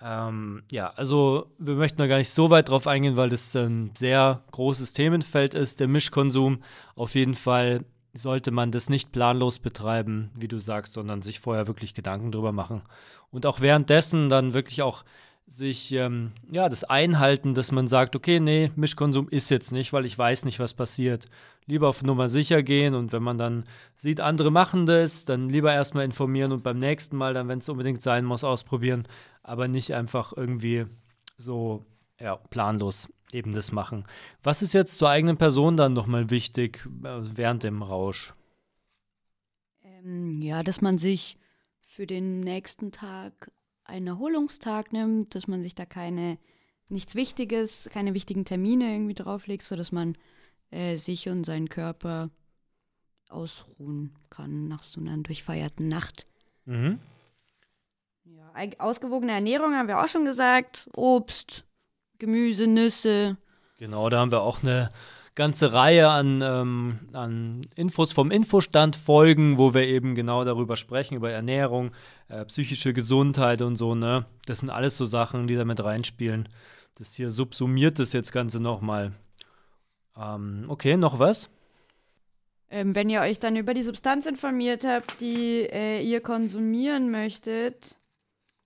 Ähm, ja, also wir möchten da gar nicht so weit drauf eingehen, weil das ein sehr großes Themenfeld ist, der Mischkonsum. Auf jeden Fall sollte man das nicht planlos betreiben, wie du sagst, sondern sich vorher wirklich Gedanken drüber machen. Und auch währenddessen dann wirklich auch sich, ähm, ja, das einhalten, dass man sagt, okay, nee, Mischkonsum ist jetzt nicht, weil ich weiß nicht, was passiert. Lieber auf Nummer sicher gehen und wenn man dann sieht, andere machen das, dann lieber erstmal informieren und beim nächsten Mal dann, wenn es unbedingt sein muss, ausprobieren, aber nicht einfach irgendwie so, ja, planlos eben das machen. Was ist jetzt zur eigenen Person dann nochmal wichtig äh, während dem Rausch? Ähm, ja, dass man sich für den nächsten Tag einen Erholungstag nimmt, dass man sich da keine, nichts Wichtiges, keine wichtigen Termine irgendwie drauflegt, sodass man äh, sich und seinen Körper ausruhen kann nach so einer durchfeierten Nacht. Mhm. Ausgewogene Ernährung haben wir auch schon gesagt. Obst, Gemüse, Nüsse. Genau, da haben wir auch eine ganze Reihe an, ähm, an Infos vom Infostand folgen, wo wir eben genau darüber sprechen, über Ernährung, äh, psychische Gesundheit und so, ne? Das sind alles so Sachen, die da mit reinspielen. Das hier subsumiert das jetzt Ganze nochmal. Ähm, okay, noch was? Ähm, wenn ihr euch dann über die Substanz informiert habt, die äh, ihr konsumieren möchtet,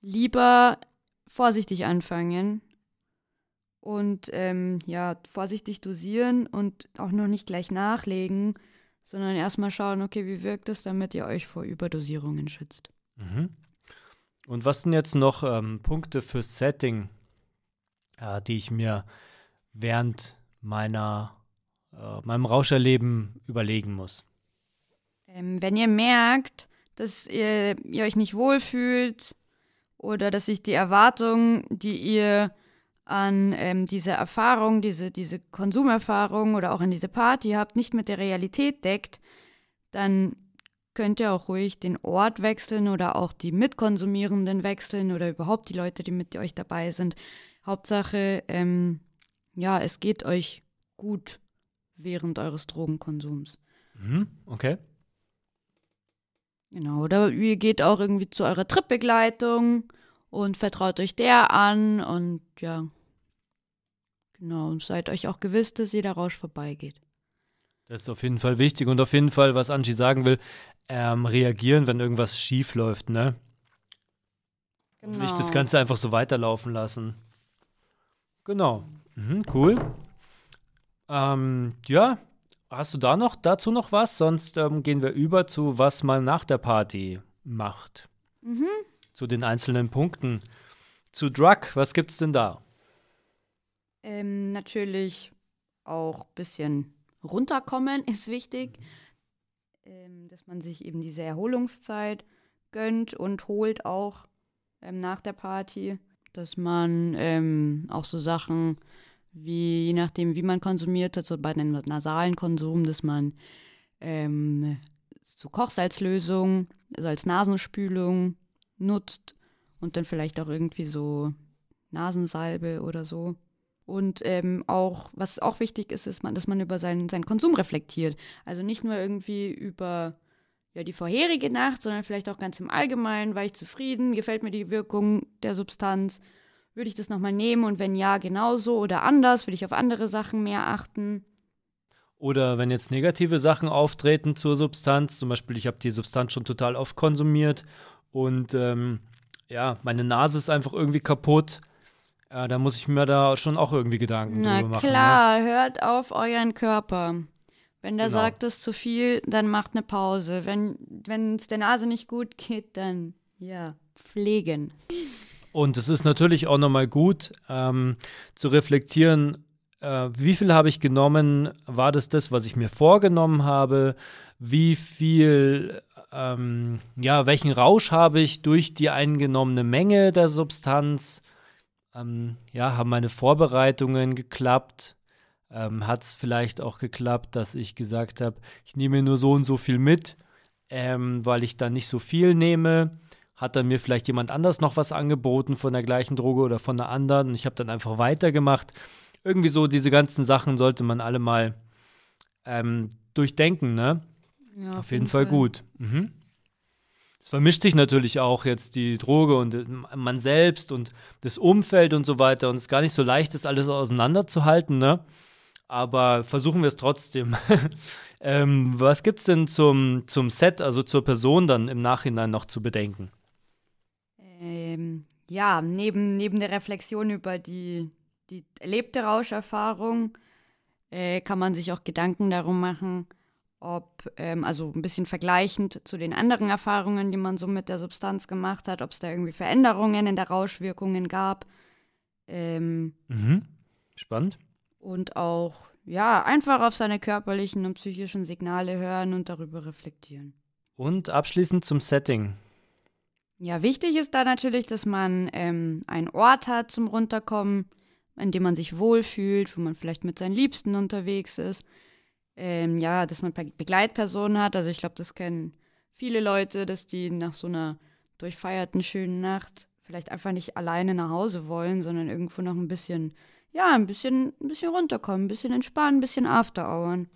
lieber vorsichtig anfangen und ähm, ja, vorsichtig dosieren und auch noch nicht gleich nachlegen, sondern erstmal schauen, okay, wie wirkt es, damit ihr euch vor Überdosierungen schützt. Mhm. Und was sind jetzt noch ähm, Punkte für Setting, äh, die ich mir während meiner, äh, meinem Rauscherleben überlegen muss? Ähm, wenn ihr merkt, dass ihr, ihr euch nicht wohlfühlt oder dass sich die Erwartungen, die ihr an ähm, diese Erfahrung, diese, diese Konsumerfahrung oder auch an diese Party habt, nicht mit der Realität deckt, dann könnt ihr auch ruhig den Ort wechseln oder auch die Mitkonsumierenden wechseln oder überhaupt die Leute, die mit euch dabei sind. Hauptsache, ähm, ja, es geht euch gut während eures Drogenkonsums. Mhm, okay. Genau, oder ihr geht auch irgendwie zu eurer Tripbegleitung und vertraut euch der an und ja. Genau, und seid euch auch gewiss, dass jeder Rausch vorbeigeht. Das ist auf jeden Fall wichtig und auf jeden Fall, was Angie sagen will, ähm, reagieren, wenn irgendwas schief läuft, ne? Genau. Nicht das Ganze einfach so weiterlaufen lassen. Genau. Mhm, cool. Ähm, ja, hast du da noch dazu noch was? Sonst ähm, gehen wir über zu, was man nach der Party macht. Mhm zu den einzelnen Punkten. Zu Drug, was gibt's denn da? Ähm, natürlich auch ein bisschen runterkommen ist wichtig, ähm, dass man sich eben diese Erholungszeit gönnt und holt auch ähm, nach der Party, dass man ähm, auch so Sachen wie, je nachdem, wie man konsumiert hat, so bei den nasalen Konsum, dass man ähm, so Kochsalzlösung, also als Nasenspülung nutzt und dann vielleicht auch irgendwie so Nasensalbe oder so. Und ähm, auch, was auch wichtig ist, ist, man, dass man über seinen, seinen Konsum reflektiert. Also nicht nur irgendwie über ja, die vorherige Nacht, sondern vielleicht auch ganz im Allgemeinen. War ich zufrieden? Gefällt mir die Wirkung der Substanz? Würde ich das nochmal nehmen? Und wenn ja, genauso oder anders? Würde ich auf andere Sachen mehr achten? Oder wenn jetzt negative Sachen auftreten zur Substanz, zum Beispiel, ich habe die Substanz schon total oft konsumiert und ähm, ja, meine Nase ist einfach irgendwie kaputt. Äh, da muss ich mir da schon auch irgendwie Gedanken Na drüber machen. Na klar, ne? hört auf euren Körper. Wenn der genau. sagt, es ist zu viel, dann macht eine Pause. Wenn es der Nase nicht gut geht, dann ja. pflegen. Und es ist natürlich auch nochmal gut ähm, zu reflektieren, äh, wie viel habe ich genommen, war das das, was ich mir vorgenommen habe, wie viel, ähm, ja, welchen Rausch habe ich durch die eingenommene Menge der Substanz, ähm, ja, haben meine Vorbereitungen geklappt, ähm, hat es vielleicht auch geklappt, dass ich gesagt habe, ich nehme nur so und so viel mit, ähm, weil ich dann nicht so viel nehme hat dann mir vielleicht jemand anders noch was angeboten von der gleichen Droge oder von einer anderen und ich habe dann einfach weitergemacht. Irgendwie so diese ganzen Sachen sollte man alle mal ähm, durchdenken, ne? Ja, auf, auf jeden, jeden Fall, Fall, gut. Mhm. Es vermischt sich natürlich auch jetzt die Droge und äh, man selbst und das Umfeld und so weiter und es ist gar nicht so leicht, das alles auseinanderzuhalten, ne? Aber versuchen wir es trotzdem. ähm, was gibt es denn zum, zum Set, also zur Person dann im Nachhinein noch zu bedenken? Ähm, ja, neben, neben der Reflexion über die, die erlebte Rauscherfahrung äh, kann man sich auch Gedanken darum machen, ob, ähm, also ein bisschen vergleichend zu den anderen Erfahrungen, die man so mit der Substanz gemacht hat, ob es da irgendwie Veränderungen in der Rauschwirkungen gab. Ähm, mhm. Spannend. Und auch, ja, einfach auf seine körperlichen und psychischen Signale hören und darüber reflektieren. Und abschließend zum Setting. Ja, wichtig ist da natürlich, dass man ähm, einen Ort hat zum Runterkommen, an dem man sich wohlfühlt, wo man vielleicht mit seinen Liebsten unterwegs ist. Ähm, ja, dass man Begleitpersonen hat. Also ich glaube, das kennen viele Leute, dass die nach so einer durchfeierten schönen Nacht vielleicht einfach nicht alleine nach Hause wollen, sondern irgendwo noch ein bisschen, ja, ein bisschen, ein bisschen runterkommen, ein bisschen entspannen, ein bisschen Afterhouren.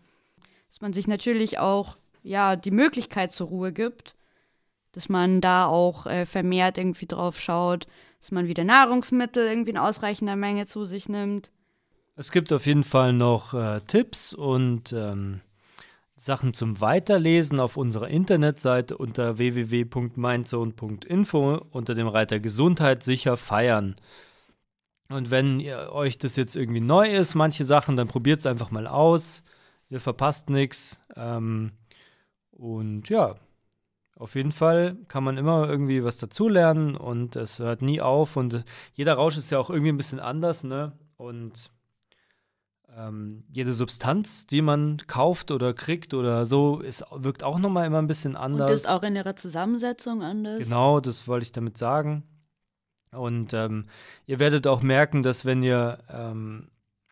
Dass man sich natürlich auch, ja, die Möglichkeit zur Ruhe gibt dass man da auch äh, vermehrt irgendwie drauf schaut, dass man wieder Nahrungsmittel irgendwie in ausreichender Menge zu sich nimmt. Es gibt auf jeden Fall noch äh, Tipps und ähm, Sachen zum Weiterlesen auf unserer Internetseite unter www.mindzone.info unter dem Reiter Gesundheit sicher feiern. Und wenn ihr, euch das jetzt irgendwie neu ist, manche Sachen, dann probiert es einfach mal aus. Ihr verpasst nichts. Ähm, und ja, auf jeden Fall kann man immer irgendwie was dazulernen und es hört nie auf und jeder Rausch ist ja auch irgendwie ein bisschen anders, ne? Und ähm, jede Substanz, die man kauft oder kriegt oder so, ist, wirkt auch nochmal immer ein bisschen anders. Und ist auch in ihrer Zusammensetzung anders. Genau, das wollte ich damit sagen. Und ähm, ihr werdet auch merken, dass wenn ihr ähm,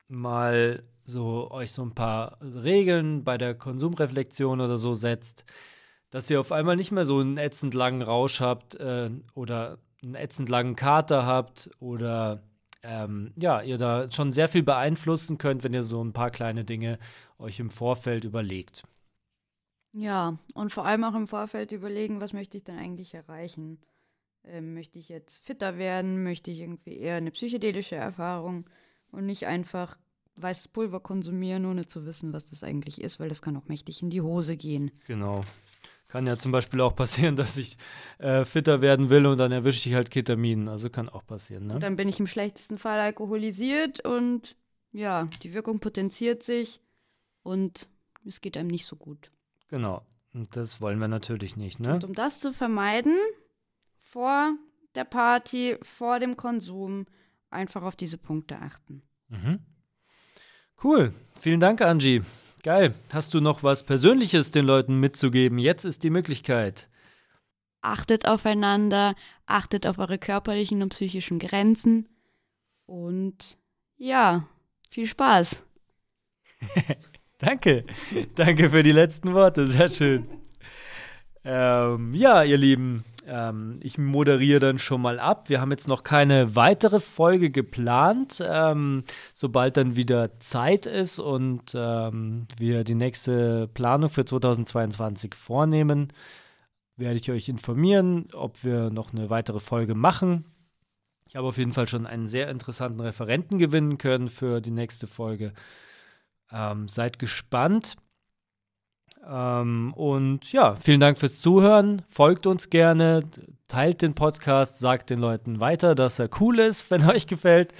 mal so euch so ein paar Regeln bei der Konsumreflexion oder so setzt, dass ihr auf einmal nicht mehr so einen ätzend langen Rausch habt äh, oder einen ätzend langen Kater habt oder ähm, ja, ihr da schon sehr viel beeinflussen könnt, wenn ihr so ein paar kleine Dinge euch im Vorfeld überlegt. Ja, und vor allem auch im Vorfeld überlegen, was möchte ich denn eigentlich erreichen? Ähm, möchte ich jetzt fitter werden? Möchte ich irgendwie eher eine psychedelische Erfahrung und nicht einfach weißes Pulver konsumieren, ohne zu wissen, was das eigentlich ist, weil das kann auch mächtig in die Hose gehen. Genau. Kann ja zum Beispiel auch passieren, dass ich äh, fitter werden will und dann erwische ich halt Ketamin. Also kann auch passieren. Ne? Dann bin ich im schlechtesten Fall alkoholisiert und ja, die Wirkung potenziert sich und es geht einem nicht so gut. Genau. Und das wollen wir natürlich nicht. Ne? Und um das zu vermeiden, vor der Party, vor dem Konsum, einfach auf diese Punkte achten. Mhm. Cool. Vielen Dank, Angie. Geil. Hast du noch was Persönliches den Leuten mitzugeben? Jetzt ist die Möglichkeit. Achtet aufeinander, achtet auf eure körperlichen und psychischen Grenzen und ja, viel Spaß. Danke. Danke für die letzten Worte. Sehr schön. Ähm, ja, ihr Lieben, ähm, ich moderiere dann schon mal ab. Wir haben jetzt noch keine weitere Folge geplant. Ähm, sobald dann wieder Zeit ist und ähm, wir die nächste Planung für 2022 vornehmen, werde ich euch informieren, ob wir noch eine weitere Folge machen. Ich habe auf jeden Fall schon einen sehr interessanten Referenten gewinnen können für die nächste Folge. Ähm, seid gespannt. Ähm, und ja, vielen Dank fürs Zuhören. Folgt uns gerne, teilt den Podcast, sagt den Leuten weiter, dass er cool ist, wenn euch gefällt.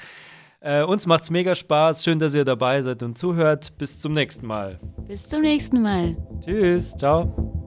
Äh, uns macht's mega Spaß. Schön, dass ihr dabei seid und zuhört. Bis zum nächsten Mal. Bis zum nächsten Mal. Tschüss. Ciao.